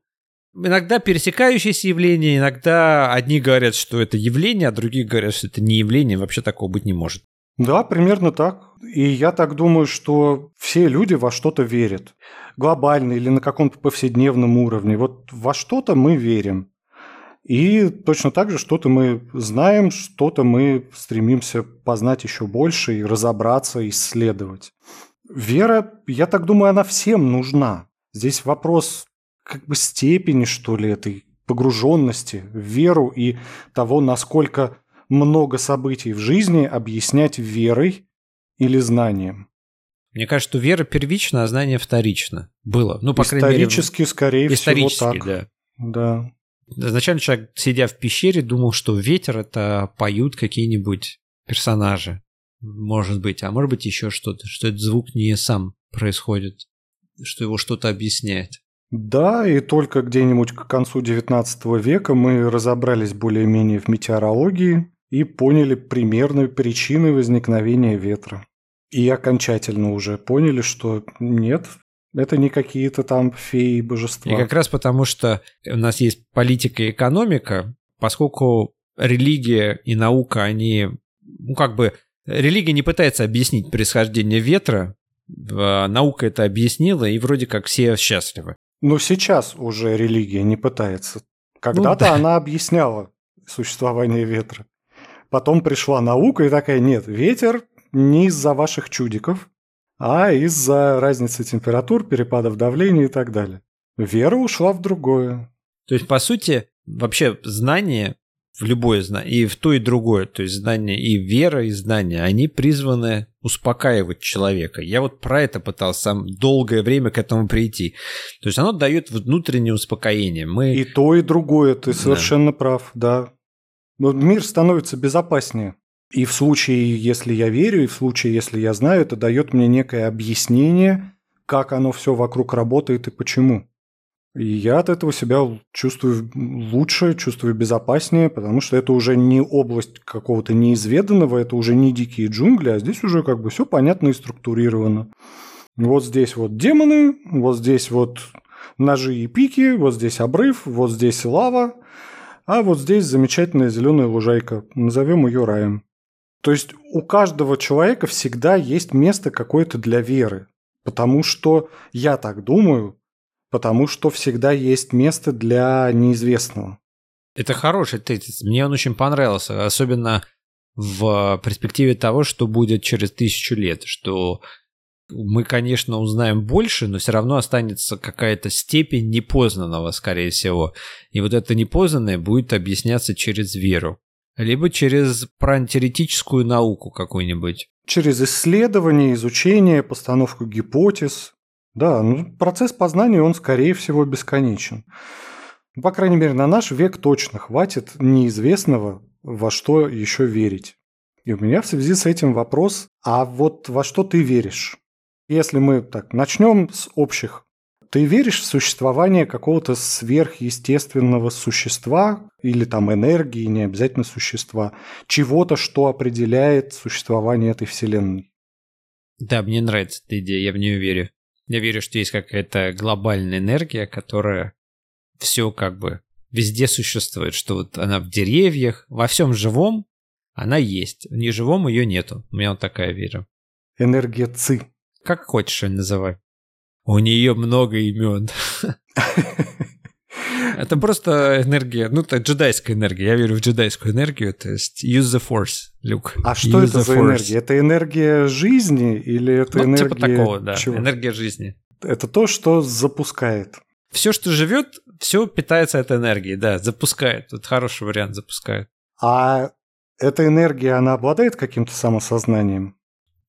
иногда пересекающиеся явления, иногда одни говорят, что это явление, а другие говорят, что это не явление, вообще такого быть не может. Да, примерно так. И я так думаю, что все люди во что-то верят. Глобально или на каком-то повседневном уровне. Вот во что-то мы верим. И точно так же что-то мы знаем, что-то мы стремимся познать еще больше и разобраться, исследовать. Вера, я так думаю, она всем нужна. Здесь вопрос как бы степени, что ли, этой погруженности в веру и того, насколько много событий в жизни объяснять верой или знанием. Мне кажется, что вера первична, а знание вторично. Было. Ну, по исторически, крайней мере, скорее исторически, всего, так. да. Да. Изначально человек, сидя в пещере, думал, что ветер – это поют какие-нибудь персонажи. Может быть. А может быть еще что-то. Что этот звук не сам происходит. Что его что-то объясняет. Да, и только где-нибудь к концу XIX века мы разобрались более-менее в метеорологии и поняли примерную причины возникновения ветра. И окончательно уже поняли, что нет, это не какие-то там феи божества. И как раз потому, что у нас есть политика и экономика, поскольку религия и наука, они, ну как бы, религия не пытается объяснить происхождение ветра, наука это объяснила, и вроде как все счастливы. Ну, сейчас уже религия не пытается. Когда-то ну, да. она объясняла существование ветра. Потом пришла наука и такая, нет, ветер не из-за ваших чудиков, а из-за разницы температур, перепадов давления и так далее. Вера ушла в другое. То есть, по сути, вообще знание в любое знание, и в то, и другое, то есть знание и вера, и знание, они призваны успокаивать человека. Я вот про это пытался сам долгое время к этому прийти. То есть оно дает внутреннее успокоение. Мы... И то, и другое, ты совершенно да. прав, да. Но мир становится безопаснее. И в случае, если я верю, и в случае, если я знаю, это дает мне некое объяснение, как оно все вокруг работает и почему. И я от этого себя чувствую лучше, чувствую безопаснее, потому что это уже не область какого-то неизведанного, это уже не дикие джунгли, а здесь уже как бы все понятно и структурировано. Вот здесь вот демоны, вот здесь вот ножи и пики, вот здесь обрыв, вот здесь лава, а вот здесь замечательная зеленая лужайка. Назовем ее раем. То есть у каждого человека всегда есть место какое-то для веры. Потому что я так думаю, потому что всегда есть место для неизвестного. Это хороший тезис. Мне он очень понравился, особенно в перспективе того, что будет через тысячу лет, что мы, конечно, узнаем больше, но все равно останется какая-то степень непознанного, скорее всего. И вот это непознанное будет объясняться через веру. Либо через теоретическую науку какую-нибудь. Через исследование, изучение, постановку гипотез. Да, ну, процесс познания, он, скорее всего, бесконечен. По крайней мере, на наш век точно хватит неизвестного, во что еще верить. И у меня в связи с этим вопрос, а вот во что ты веришь? Если мы так начнем с общих, ты веришь в существование какого-то сверхъестественного существа или там энергии, не обязательно существа, чего-то, что определяет существование этой вселенной? Да, мне нравится эта идея, я в нее верю. Я верю, что есть какая-то глобальная энергия, которая все как бы везде существует, что вот она в деревьях, во всем живом она есть, в неживом ее нету. У меня вот такая вера. Энергия ЦИ. Как хочешь ее называй. У нее много имен. Это просто энергия, ну, это джедайская энергия. Я верю в джедайскую энергию, то есть use the force, Люк. А что use это за force. энергия? Это энергия жизни или это ну, типа энергия... типа такого, да. Чего? Энергия жизни. Это то, что запускает. Все, что живет, все питается этой энергией, да, запускает. Это хороший вариант, запускает. А эта энергия, она обладает каким-то самосознанием?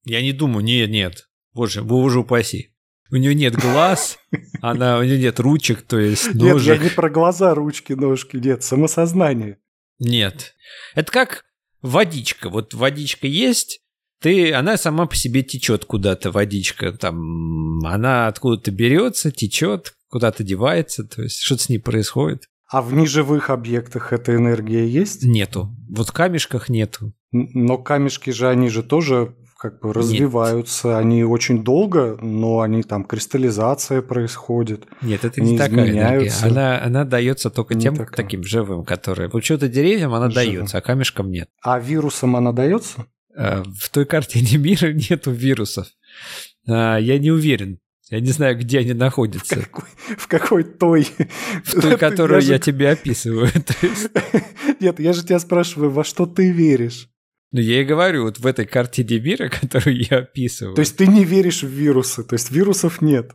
Я не думаю, нет, нет. Боже, боже упаси. У нее нет глаз, она, у нее нет ручек, то есть ножек. Нет, я не про глаза, ручки, ножки, нет, самосознание. Нет. Это как водичка. Вот водичка есть, ты, она сама по себе течет куда-то, водичка. Там, она откуда-то берется, течет, куда-то девается, то есть что-то с ней происходит. А в неживых объектах эта энергия есть? Нету. Вот в камешках нету. Но камешки же, они же тоже как бы развиваются, Нет. они очень долго, но они там кристаллизация происходит. Нет, это не такая энергия. Она, она дается только не тем такая. таким живым, которые. Почему-то деревьям она Живым. дается, а камешкам нет. А вирусам она дается? А, в той картине мира нету вирусов. А, я не уверен. Я не знаю, где они находятся. В какой, в какой той? В той, которую я, я же... тебе описываю. Нет, я же тебя спрашиваю, во что ты веришь? Ну, я и говорю, вот в этой картине мира, которую я описываю. То есть ты не веришь в вирусы, то есть вирусов нет?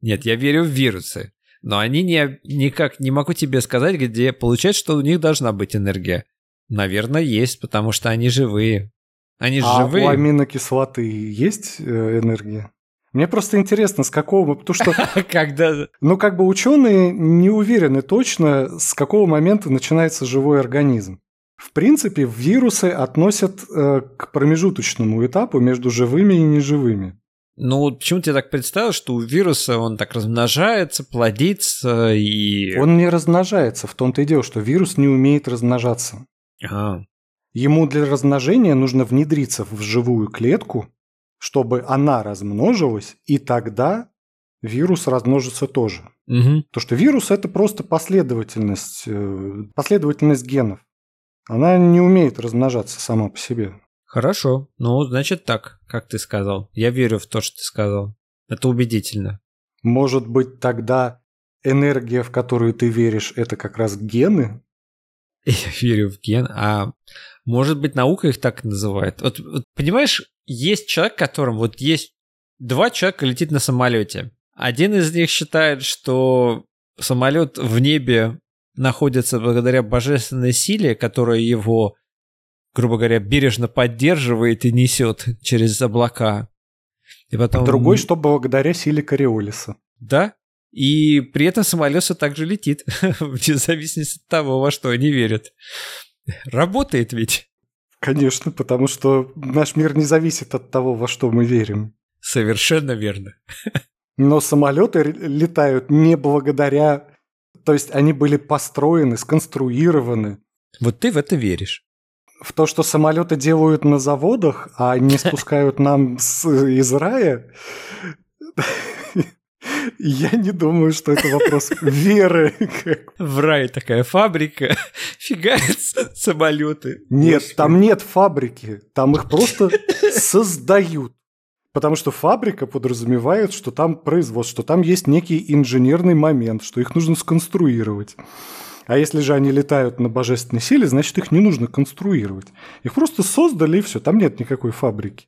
Нет, я верю в вирусы. Но они не, никак не могу тебе сказать, где получать, что у них должна быть энергия. Наверное, есть, потому что они живые. Они а живые. у аминокислоты есть э, энергия? Мне просто интересно, с какого... Потому что... Когда... Ну, как бы ученые не уверены точно, с какого момента начинается живой организм. В принципе, вирусы относят э, к промежуточному этапу между живыми и неживыми. Ну, почему ты так представил, что у вируса он так размножается, плодится и... Он не размножается, в том-то и дело, что вирус не умеет размножаться. Ага. Ему для размножения нужно внедриться в живую клетку, чтобы она размножилась, и тогда вирус размножится тоже. Угу. То, что вирус – это просто последовательность, э, последовательность генов. Она не умеет размножаться сама по себе. Хорошо. Ну, значит так, как ты сказал. Я верю в то, что ты сказал. Это убедительно. Может быть, тогда энергия, в которую ты веришь, это как раз гены? Я верю в ген. А может быть, наука их так называет? Вот, вот понимаешь, есть человек, которым вот есть два человека летит на самолете. Один из них считает, что самолет в небе находится благодаря божественной силе, которая его, грубо говоря, бережно поддерживает и несет через облака. И потом... Другой, что благодаря силе Кориолиса. Да, и при этом самолет все так же летит, вне зависимости от того, во что они верят. Работает ведь. Конечно, потому что наш мир не зависит от того, во что мы верим. Совершенно верно. Но самолеты летают не благодаря... То есть они были построены, сконструированы. Вот ты в это веришь. В то, что самолеты делают на заводах, а не спускают нам с, из рая, я не думаю, что это вопрос веры. В рай такая фабрика, фигаются самолеты. Нет, там нет фабрики, там их просто создают. Потому что фабрика подразумевает, что там производство, что там есть некий инженерный момент, что их нужно сконструировать. А если же они летают на божественной силе, значит их не нужно конструировать. Их просто создали и все, там нет никакой фабрики.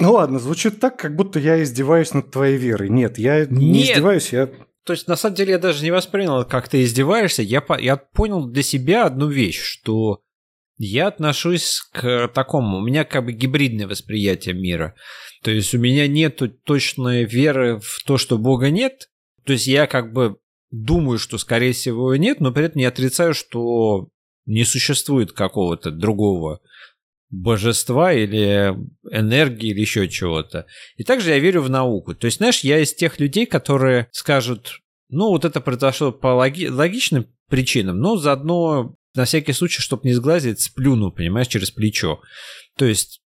Ну ладно, звучит так, как будто я издеваюсь над твоей верой. Нет, я Нет. не издеваюсь, я... То есть, на самом деле, я даже не воспринял, как ты издеваешься. Я, я понял для себя одну вещь, что я отношусь к такому, у меня как бы гибридное восприятие мира. То есть у меня нет точной веры в то, что Бога нет. То есть я как бы думаю, что скорее всего нет, но при этом не отрицаю, что не существует какого-то другого божества или энергии или еще чего-то. И также я верю в науку. То есть, знаешь, я из тех людей, которые скажут, ну, вот это произошло по логи- логичным причинам, но заодно на всякий случай, чтобы не сглазить, сплюну, понимаешь, через плечо. То есть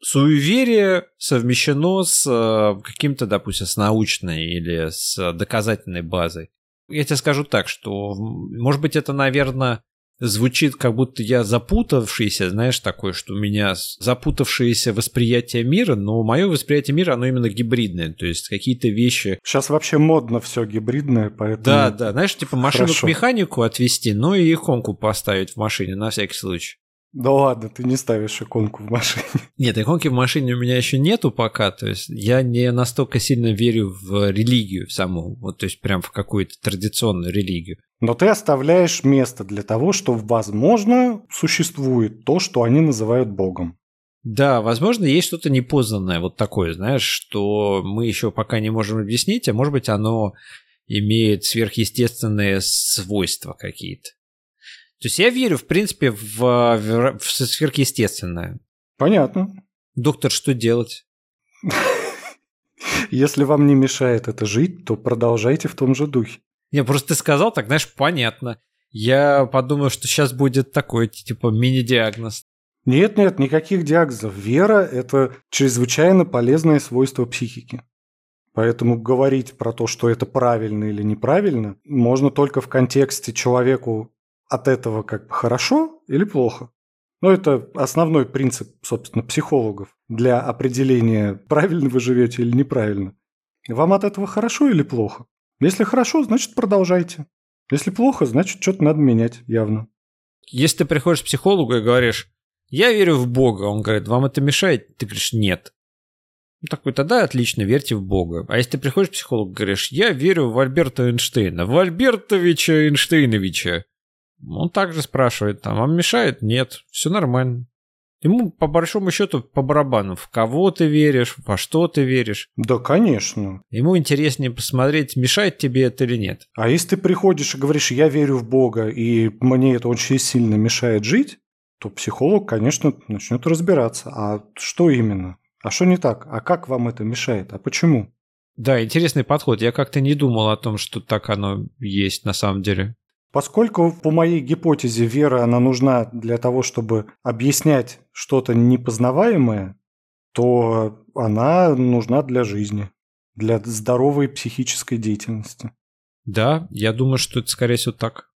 суеверие совмещено с э, каким-то, допустим, с научной или с доказательной базой. Я тебе скажу так, что, может быть, это, наверное, звучит, как будто я запутавшийся, знаешь, такое, что у меня запутавшееся восприятие мира, но мое восприятие мира, оно именно гибридное, то есть какие-то вещи... Сейчас вообще модно все гибридное, поэтому... Да, да, знаешь, типа машину Хорошо. к механику отвезти, ну и иконку поставить в машине на всякий случай. Да ладно, ты не ставишь иконку в машине. Нет, иконки в машине у меня еще нету пока, то есть я не настолько сильно верю в религию саму, вот то есть прям в какую-то традиционную религию. Но ты оставляешь место для того, что, возможно, существует то, что они называют Богом. Да, возможно, есть что-то непознанное, вот такое, знаешь, что мы еще пока не можем объяснить, а может быть оно имеет сверхъестественные свойства какие-то. То есть я верю, в принципе, в, в, в сверхъестественное. Понятно. Доктор, что делать? Если вам не мешает это жить, то продолжайте в том же духе. Не, просто ты сказал, так, знаешь, понятно. Я подумал, что сейчас будет такой, типа, мини-диагноз. Нет, нет, никаких диагнозов. Вера – это чрезвычайно полезное свойство психики. Поэтому говорить про то, что это правильно или неправильно, можно только в контексте человеку от этого как бы хорошо или плохо. Но это основной принцип, собственно, психологов для определения, правильно вы живете или неправильно. Вам от этого хорошо или плохо? Если хорошо, значит продолжайте. Если плохо, значит что-то надо менять, явно. Если ты приходишь к психологу и говоришь, я верю в Бога, он говорит, вам это мешает? Ты говоришь, нет. Ну, такой, тогда отлично, верьте в Бога. А если ты приходишь к психологу и говоришь, я верю в Альберта Эйнштейна, в Альбертовича Эйнштейновича, он также спрашивает, там, вам мешает? Нет, все нормально. Ему, по большому счету, по барабану, в кого ты веришь, во что ты веришь. Да, конечно. Ему интереснее посмотреть, мешает тебе это или нет. А если ты приходишь и говоришь, я верю в Бога, и мне это очень сильно мешает жить, то психолог, конечно, начнет разбираться. А что именно? А что не так? А как вам это мешает? А почему? Да, интересный подход. Я как-то не думал о том, что так оно есть на самом деле. Поскольку по моей гипотезе вера, она нужна для того, чтобы объяснять что-то непознаваемое, то она нужна для жизни, для здоровой психической деятельности. Да, я думаю, что это скорее всего так.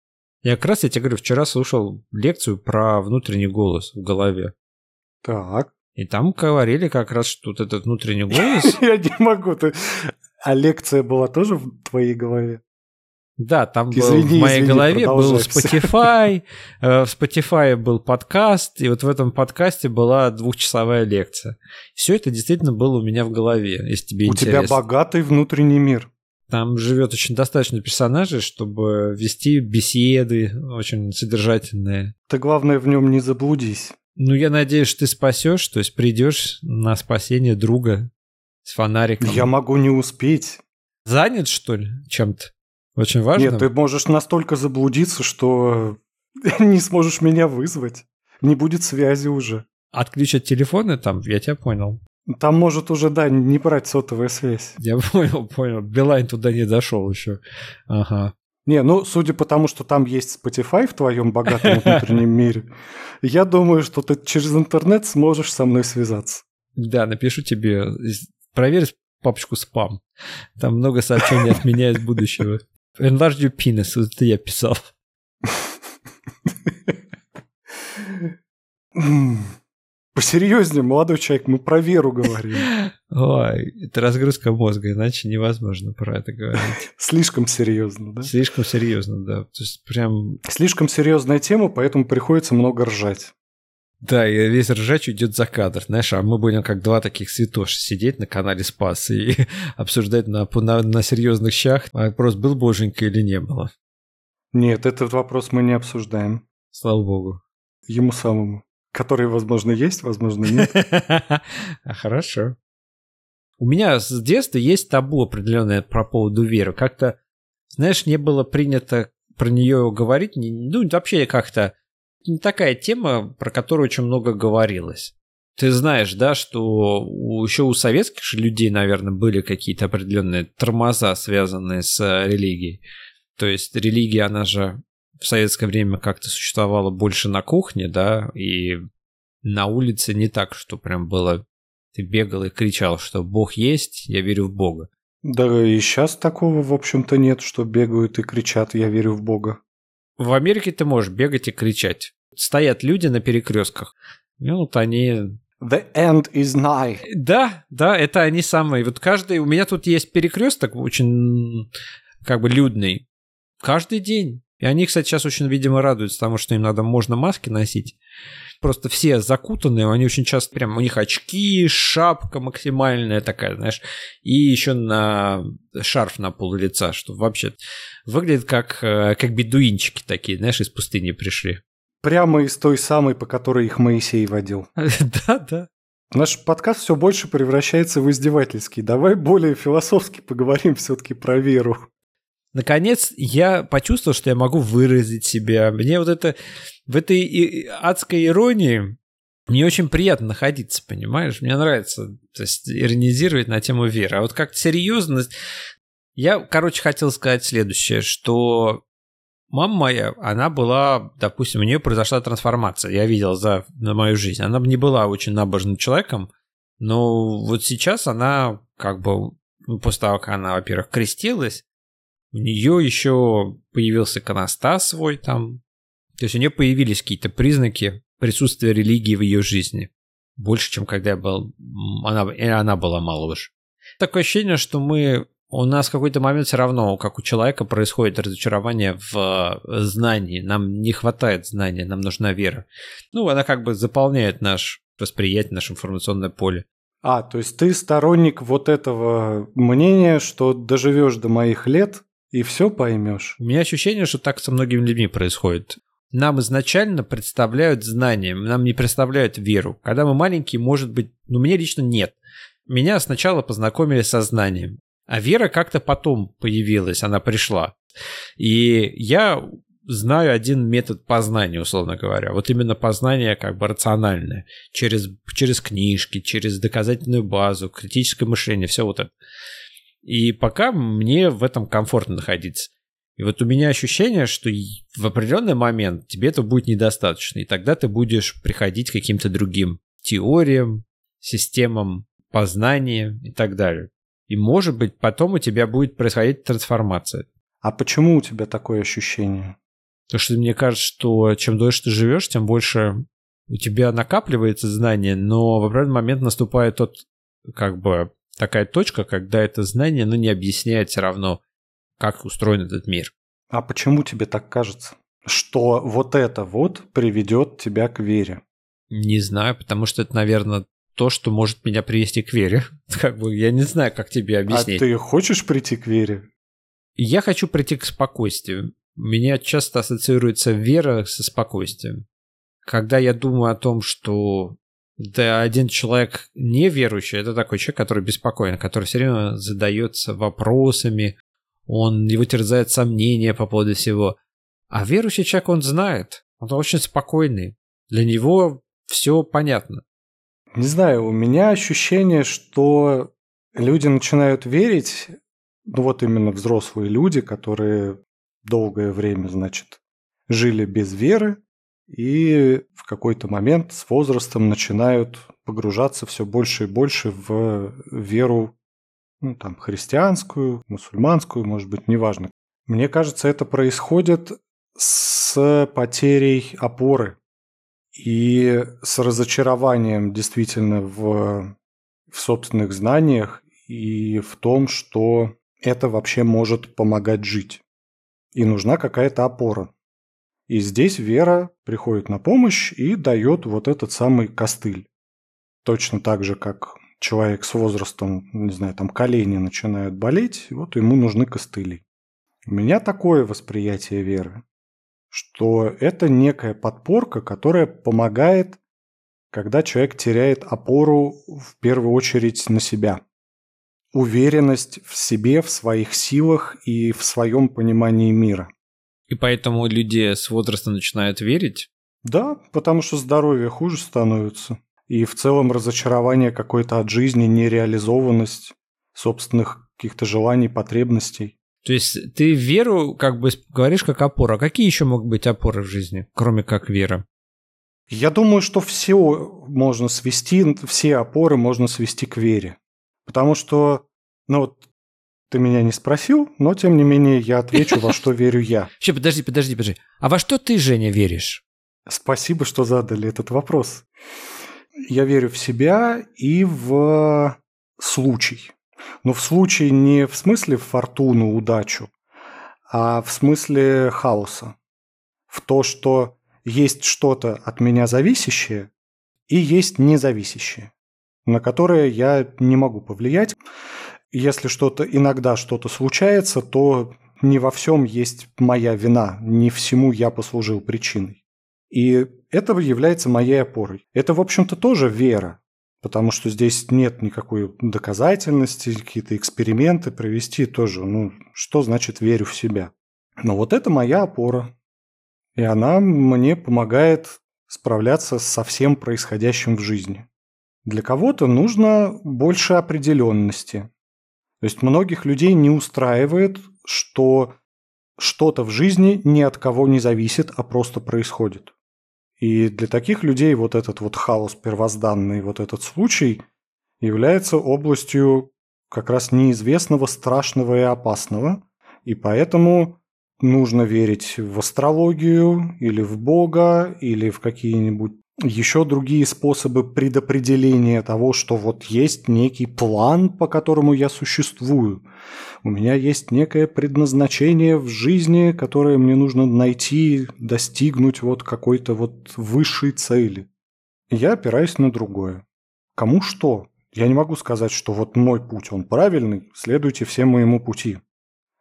Я как раз, я тебе говорю, вчера слушал лекцию про внутренний голос в голове. Так. И там говорили как раз, что вот этот внутренний голос... Я не могу. А лекция была тоже в твоей голове? Да, там извини, был, в моей извини, голове был Spotify, э, в Spotify был подкаст, и вот в этом подкасте была двухчасовая лекция. Все это действительно было у меня в голове, если тебе у интересно. У тебя богатый внутренний мир. Там живет очень достаточно персонажей, чтобы вести беседы очень содержательные. Ты главное в нем не заблудись. Ну, я надеюсь, ты спасешь, то есть придешь на спасение друга с фонариком. Я могу не успеть. Занят, что ли, чем-то? Очень важно. Нет, ты можешь настолько заблудиться, что не сможешь меня вызвать. Не будет связи уже. Отключат телефоны там, я тебя понял. Там может уже, да, не брать сотовая связь. Я понял, понял. Билайн туда не дошел еще. Ага. Не, ну, судя по тому, что там есть Spotify в твоем богатом внутреннем мире, я думаю, что ты через интернет сможешь со мной связаться. Да, напишу тебе. Проверь папочку спам. Там много сообщений от меня из будущего. Enlarge your penis, это я писал. Посерьезнее, молодой человек, мы про веру говорим. Ой, это разгрузка мозга, иначе невозможно про это говорить. Слишком серьезно, да? Слишком серьезно, да. То есть прям... Слишком серьезная тема, поэтому приходится много ржать. Да, и весь ржач уйдет за кадр, знаешь, а мы будем как два таких святоши сидеть на канале Спас и обсуждать на, на, на серьезных щах, а вопрос, был боженька или не было. Нет, этот вопрос мы не обсуждаем. Слава богу. Ему самому. Который, возможно, есть, возможно, нет. Хорошо. У меня с детства есть табу определенное про поводу веры. Как-то, знаешь, не было принято про нее говорить. Ну, вообще как-то не такая тема, про которую очень много говорилось. Ты знаешь, да, что у, еще у советских же людей, наверное, были какие-то определенные тормоза, связанные с э, религией. То есть религия, она же в советское время как-то существовала больше на кухне, да, и на улице не так, что прям было ты бегал и кричал, что Бог есть, я верю в Бога. Да и сейчас такого, в общем-то, нет, что бегают и кричат, я верю в Бога. В Америке ты можешь бегать и кричать. Стоят люди на перекрестках. Ну, вот они The end is nigh. Да, да, это они самые. Вот каждый... У меня тут есть перекресток очень как бы людный. Каждый день. И они, кстати, сейчас очень, видимо, радуются тому, что им надо, можно маски носить. Просто все закутанные, они очень часто прям, у них очки, шапка максимальная такая, знаешь, и еще на шарф на пол лица, что вообще выглядит как, э, как бедуинчики такие, знаешь, из пустыни пришли. Прямо из той самой, по которой их Моисей водил. Да, да. Наш подкаст все больше превращается в издевательский. Давай более философски поговорим все-таки про веру. Наконец, я почувствовал, что я могу выразить себя. Мне вот это в этой адской иронии мне очень приятно находиться, понимаешь? Мне нравится то есть, иронизировать на тему веры. А вот как-то серьезность... Я, короче, хотел сказать следующее, что мама моя, она была, допустим, у нее произошла трансформация. Я видел за мою жизнь. Она не была очень набожным человеком, но вот сейчас она как бы, ну, после того, как она, во-первых, крестилась, у нее еще появился иконостас свой там. То есть у нее появились какие-то признаки присутствия религии в ее жизни. Больше, чем когда я был... Она, она была моложе. Такое ощущение, что мы у нас в какой-то момент все равно, как у человека, происходит разочарование в э, знании. Нам не хватает знания, нам нужна вера. Ну, она как бы заполняет наш восприятие, наше информационное поле. А, то есть ты сторонник вот этого мнения, что доживешь до моих лет и все поймешь. У меня ощущение, что так со многими людьми происходит. Нам изначально представляют знания, нам не представляют веру. Когда мы маленькие, может быть, ну, мне лично нет. Меня сначала познакомили со знанием. А вера как-то потом появилась, она пришла. И я знаю один метод познания, условно говоря. Вот именно познание как бы рациональное. Через, через книжки, через доказательную базу, критическое мышление, все вот это. И пока мне в этом комфортно находиться. И вот у меня ощущение, что в определенный момент тебе этого будет недостаточно. И тогда ты будешь приходить к каким-то другим теориям, системам познания и так далее. И, может быть, потом у тебя будет происходить трансформация. А почему у тебя такое ощущение? Потому что мне кажется, что чем дольше ты живешь, тем больше у тебя накапливается знание, но в определенный момент наступает тот, как бы, такая точка, когда это знание, ну, не объясняет все равно, как устроен этот мир. А почему тебе так кажется? Что вот это вот приведет тебя к вере? Не знаю, потому что это, наверное, то, что может меня привести к вере. Как бы я не знаю, как тебе а объяснить. А ты хочешь прийти к вере? Я хочу прийти к спокойствию. Меня часто ассоциируется вера со спокойствием. Когда я думаю о том, что да, один человек неверующий, это такой человек, который беспокоен, который все время задается вопросами, он его терзает сомнения по поводу всего. А верующий человек, он знает, он очень спокойный. Для него все понятно. Не знаю, у меня ощущение, что люди начинают верить, ну вот именно взрослые люди, которые долгое время, значит, жили без веры, и в какой-то момент с возрастом начинают погружаться все больше и больше в веру ну, там, христианскую, мусульманскую, может быть, неважно. Мне кажется, это происходит с потерей опоры и с разочарованием действительно в, в собственных знаниях и в том, что это вообще может помогать жить. И нужна какая-то опора. И здесь вера приходит на помощь и дает вот этот самый костыль. Точно так же, как человек с возрастом, не знаю, там колени начинают болеть, вот ему нужны костыли. У меня такое восприятие веры, что это некая подпорка, которая помогает, когда человек теряет опору в первую очередь на себя. Уверенность в себе, в своих силах и в своем понимании мира – и поэтому люди с возрастом начинают верить? Да, потому что здоровье хуже становится. И в целом разочарование какое-то от жизни, нереализованность собственных каких-то желаний, потребностей. То есть ты веру как бы говоришь как опора. Какие еще могут быть опоры в жизни, кроме как вера? Я думаю, что все можно свести, все опоры можно свести к вере. Потому что, ну вот ты меня не спросил, но тем не менее я отвечу, во что верю я. Сейчас, подожди, подожди, подожди. А во что ты, Женя, веришь? Спасибо, что задали этот вопрос. Я верю в себя и в случай. Но в случай не в смысле фортуну, удачу, а в смысле хаоса. В то, что есть что-то от меня зависящее и есть независящее, на которое я не могу повлиять если что-то иногда что-то случается, то не во всем есть моя вина, не всему я послужил причиной. И это является моей опорой. Это, в общем-то, тоже вера, потому что здесь нет никакой доказательности, какие-то эксперименты провести тоже. Ну, что значит верю в себя? Но вот это моя опора. И она мне помогает справляться со всем происходящим в жизни. Для кого-то нужно больше определенности, то есть многих людей не устраивает, что что-то в жизни ни от кого не зависит, а просто происходит. И для таких людей вот этот вот хаос первозданный, вот этот случай является областью как раз неизвестного, страшного и опасного. И поэтому нужно верить в астрологию или в Бога, или в какие-нибудь еще другие способы предопределения того, что вот есть некий план, по которому я существую. У меня есть некое предназначение в жизни, которое мне нужно найти, достигнуть вот какой-то вот высшей цели. Я опираюсь на другое. Кому что? Я не могу сказать, что вот мой путь, он правильный, следуйте все моему пути.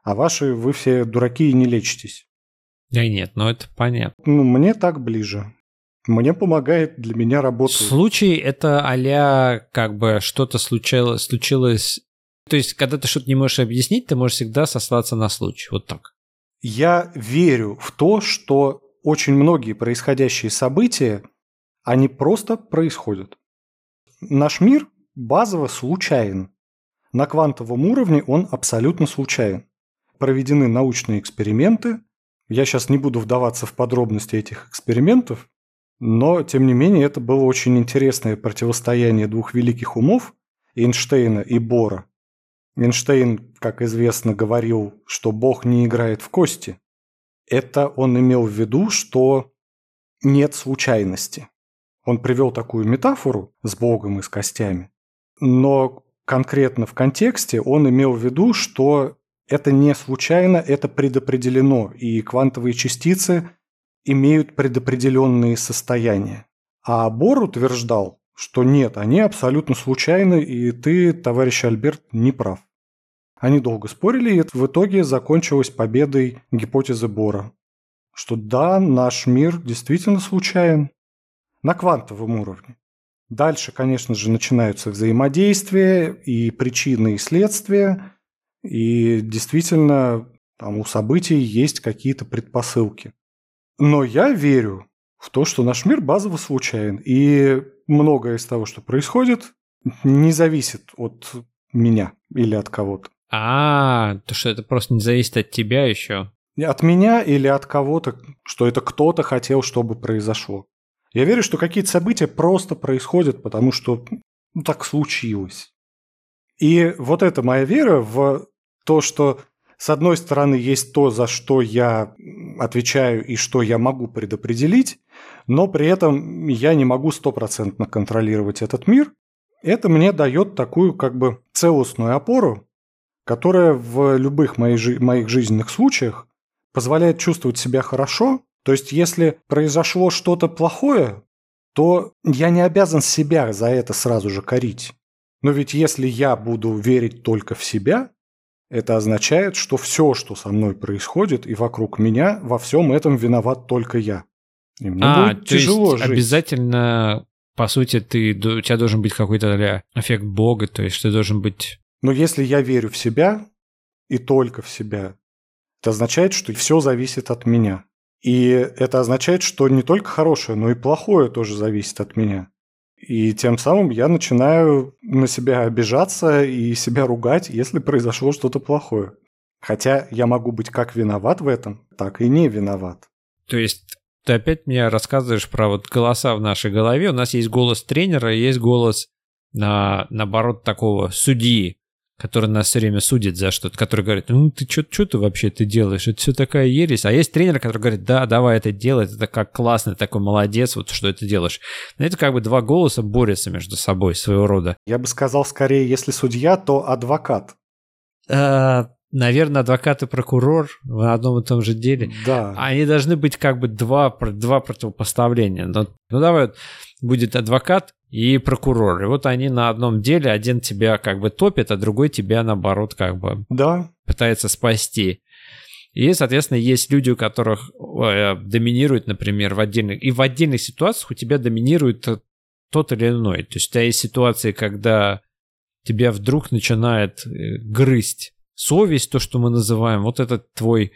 А ваши вы все дураки и не лечитесь. Да нет, ну это понятно. Ну, мне так ближе мне помогает, для меня работает. Случай это а как бы что-то случилось, случилось... То есть, когда ты что-то не можешь объяснить, ты можешь всегда сослаться на случай. Вот так. Я верю в то, что очень многие происходящие события, они просто происходят. Наш мир базово случайен. На квантовом уровне он абсолютно случайен. Проведены научные эксперименты. Я сейчас не буду вдаваться в подробности этих экспериментов, но, тем не менее, это было очень интересное противостояние двух великих умов, Эйнштейна и Бора. Эйнштейн, как известно, говорил, что Бог не играет в кости. Это он имел в виду, что нет случайности. Он привел такую метафору с Богом и с костями. Но конкретно в контексте он имел в виду, что это не случайно, это предопределено, и квантовые частицы имеют предопределенные состояния. А Бор утверждал, что нет, они абсолютно случайны, и ты, товарищ Альберт, не прав. Они долго спорили, и в итоге закончилась победой гипотезы Бора. Что да, наш мир действительно случайен. На квантовом уровне. Дальше, конечно же, начинаются взаимодействия и причины и следствия. И действительно, там у событий есть какие-то предпосылки. Но я верю в то, что наш мир базово случайен. И многое из того, что происходит, не зависит от меня или от кого-то. А, то что это просто не зависит от тебя еще. От меня или от кого-то, что это кто-то хотел, чтобы произошло. Я верю, что какие-то события просто происходят, потому что ну, так случилось. И вот это моя вера в то, что с одной стороны есть то, за что я отвечаю и что я могу предопределить, но при этом я не могу стопроцентно контролировать этот мир. Это мне дает такую как бы целостную опору, которая в любых моих, моих жизненных случаях позволяет чувствовать себя хорошо. То есть, если произошло что-то плохое, то я не обязан себя за это сразу же корить. Но ведь если я буду верить только в себя, это означает, что все, что со мной происходит и вокруг меня, во всем этом виноват только я. И мне а, будет тяжело есть жить. обязательно, по сути, ты, у тебя должен быть какой-то эффект Бога, то есть ты должен быть... Но если я верю в себя и только в себя, это означает, что все зависит от меня. И это означает, что не только хорошее, но и плохое тоже зависит от меня. И тем самым я начинаю на себя обижаться и себя ругать, если произошло что-то плохое. Хотя я могу быть как виноват в этом, так и не виноват. То есть ты опять мне рассказываешь про вот голоса в нашей голове. У нас есть голос тренера есть голос, на, наоборот, такого судьи который нас все время судит за что-то, который говорит, ну ты что ты вообще ты делаешь, это все такая ересь. А есть тренер, который говорит, да, давай это делай, это как классно, такой молодец, вот что это делаешь. Но это как бы два голоса борются между собой своего рода. Я бы сказал скорее, если судья, то адвокат. А, наверное, адвокат и прокурор в одном и том же деле. Да. Они должны быть как бы два, два противопоставления. Ну, ну давай, будет адвокат и прокурор. И вот они на одном деле, один тебя как бы топит, а другой тебя наоборот как бы да. пытается спасти. И, соответственно, есть люди, у которых э, доминирует, например, в отдельных... И в отдельных ситуациях у тебя доминирует тот или иной. То есть у тебя есть ситуации, когда тебя вдруг начинает э, грызть совесть, то, что мы называем. Вот этот твой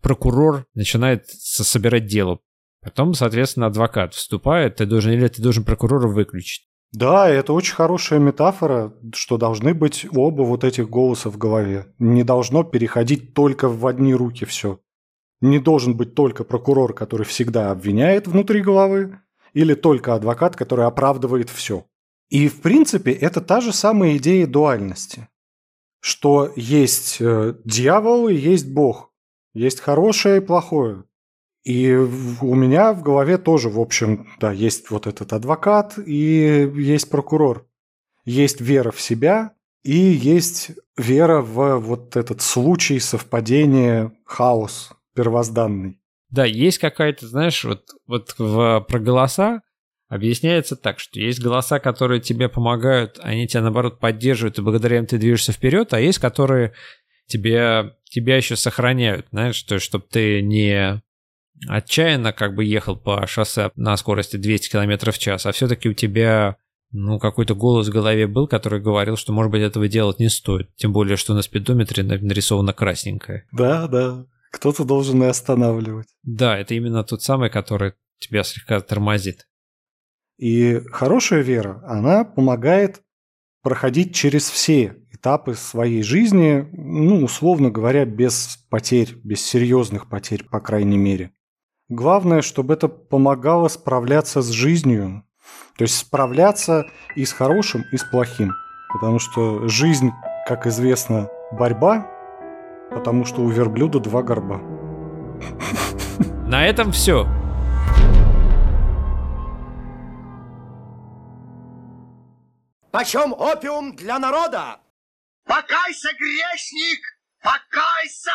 прокурор начинает собирать дело Потом, соответственно, адвокат вступает, ты должен или ты должен прокурора выключить. Да, это очень хорошая метафора, что должны быть оба вот этих голоса в голове. Не должно переходить только в одни руки все. Не должен быть только прокурор, который всегда обвиняет внутри головы, или только адвокат, который оправдывает все. И, в принципе, это та же самая идея дуальности. Что есть э, дьявол и есть Бог. Есть хорошее и плохое. И у меня в голове тоже, в общем, да, есть вот этот адвокат и есть прокурор. Есть вера в себя и есть вера в вот этот случай совпадения, хаос первозданный. Да, есть какая-то, знаешь, вот, вот в, про голоса объясняется так, что есть голоса, которые тебе помогают, они тебя, наоборот, поддерживают, и благодаря им ты движешься вперед, а есть, которые тебе, тебя еще сохраняют, знаешь, то, чтобы ты не отчаянно как бы ехал по шоссе на скорости 200 км в час, а все-таки у тебя ну, какой-то голос в голове был, который говорил, что, может быть, этого делать не стоит. Тем более, что на спидометре нарисовано красненькое. Да, да. Кто-то должен и останавливать. Да, это именно тот самый, который тебя слегка тормозит. И хорошая вера, она помогает проходить через все этапы своей жизни, ну, условно говоря, без потерь, без серьезных потерь, по крайней мере. Главное, чтобы это помогало справляться с жизнью. То есть справляться и с хорошим, и с плохим. Потому что жизнь, как известно, борьба, потому что у верблюда два горба. На этом все. Почем опиум для народа? Покайся, грешник! Покайся!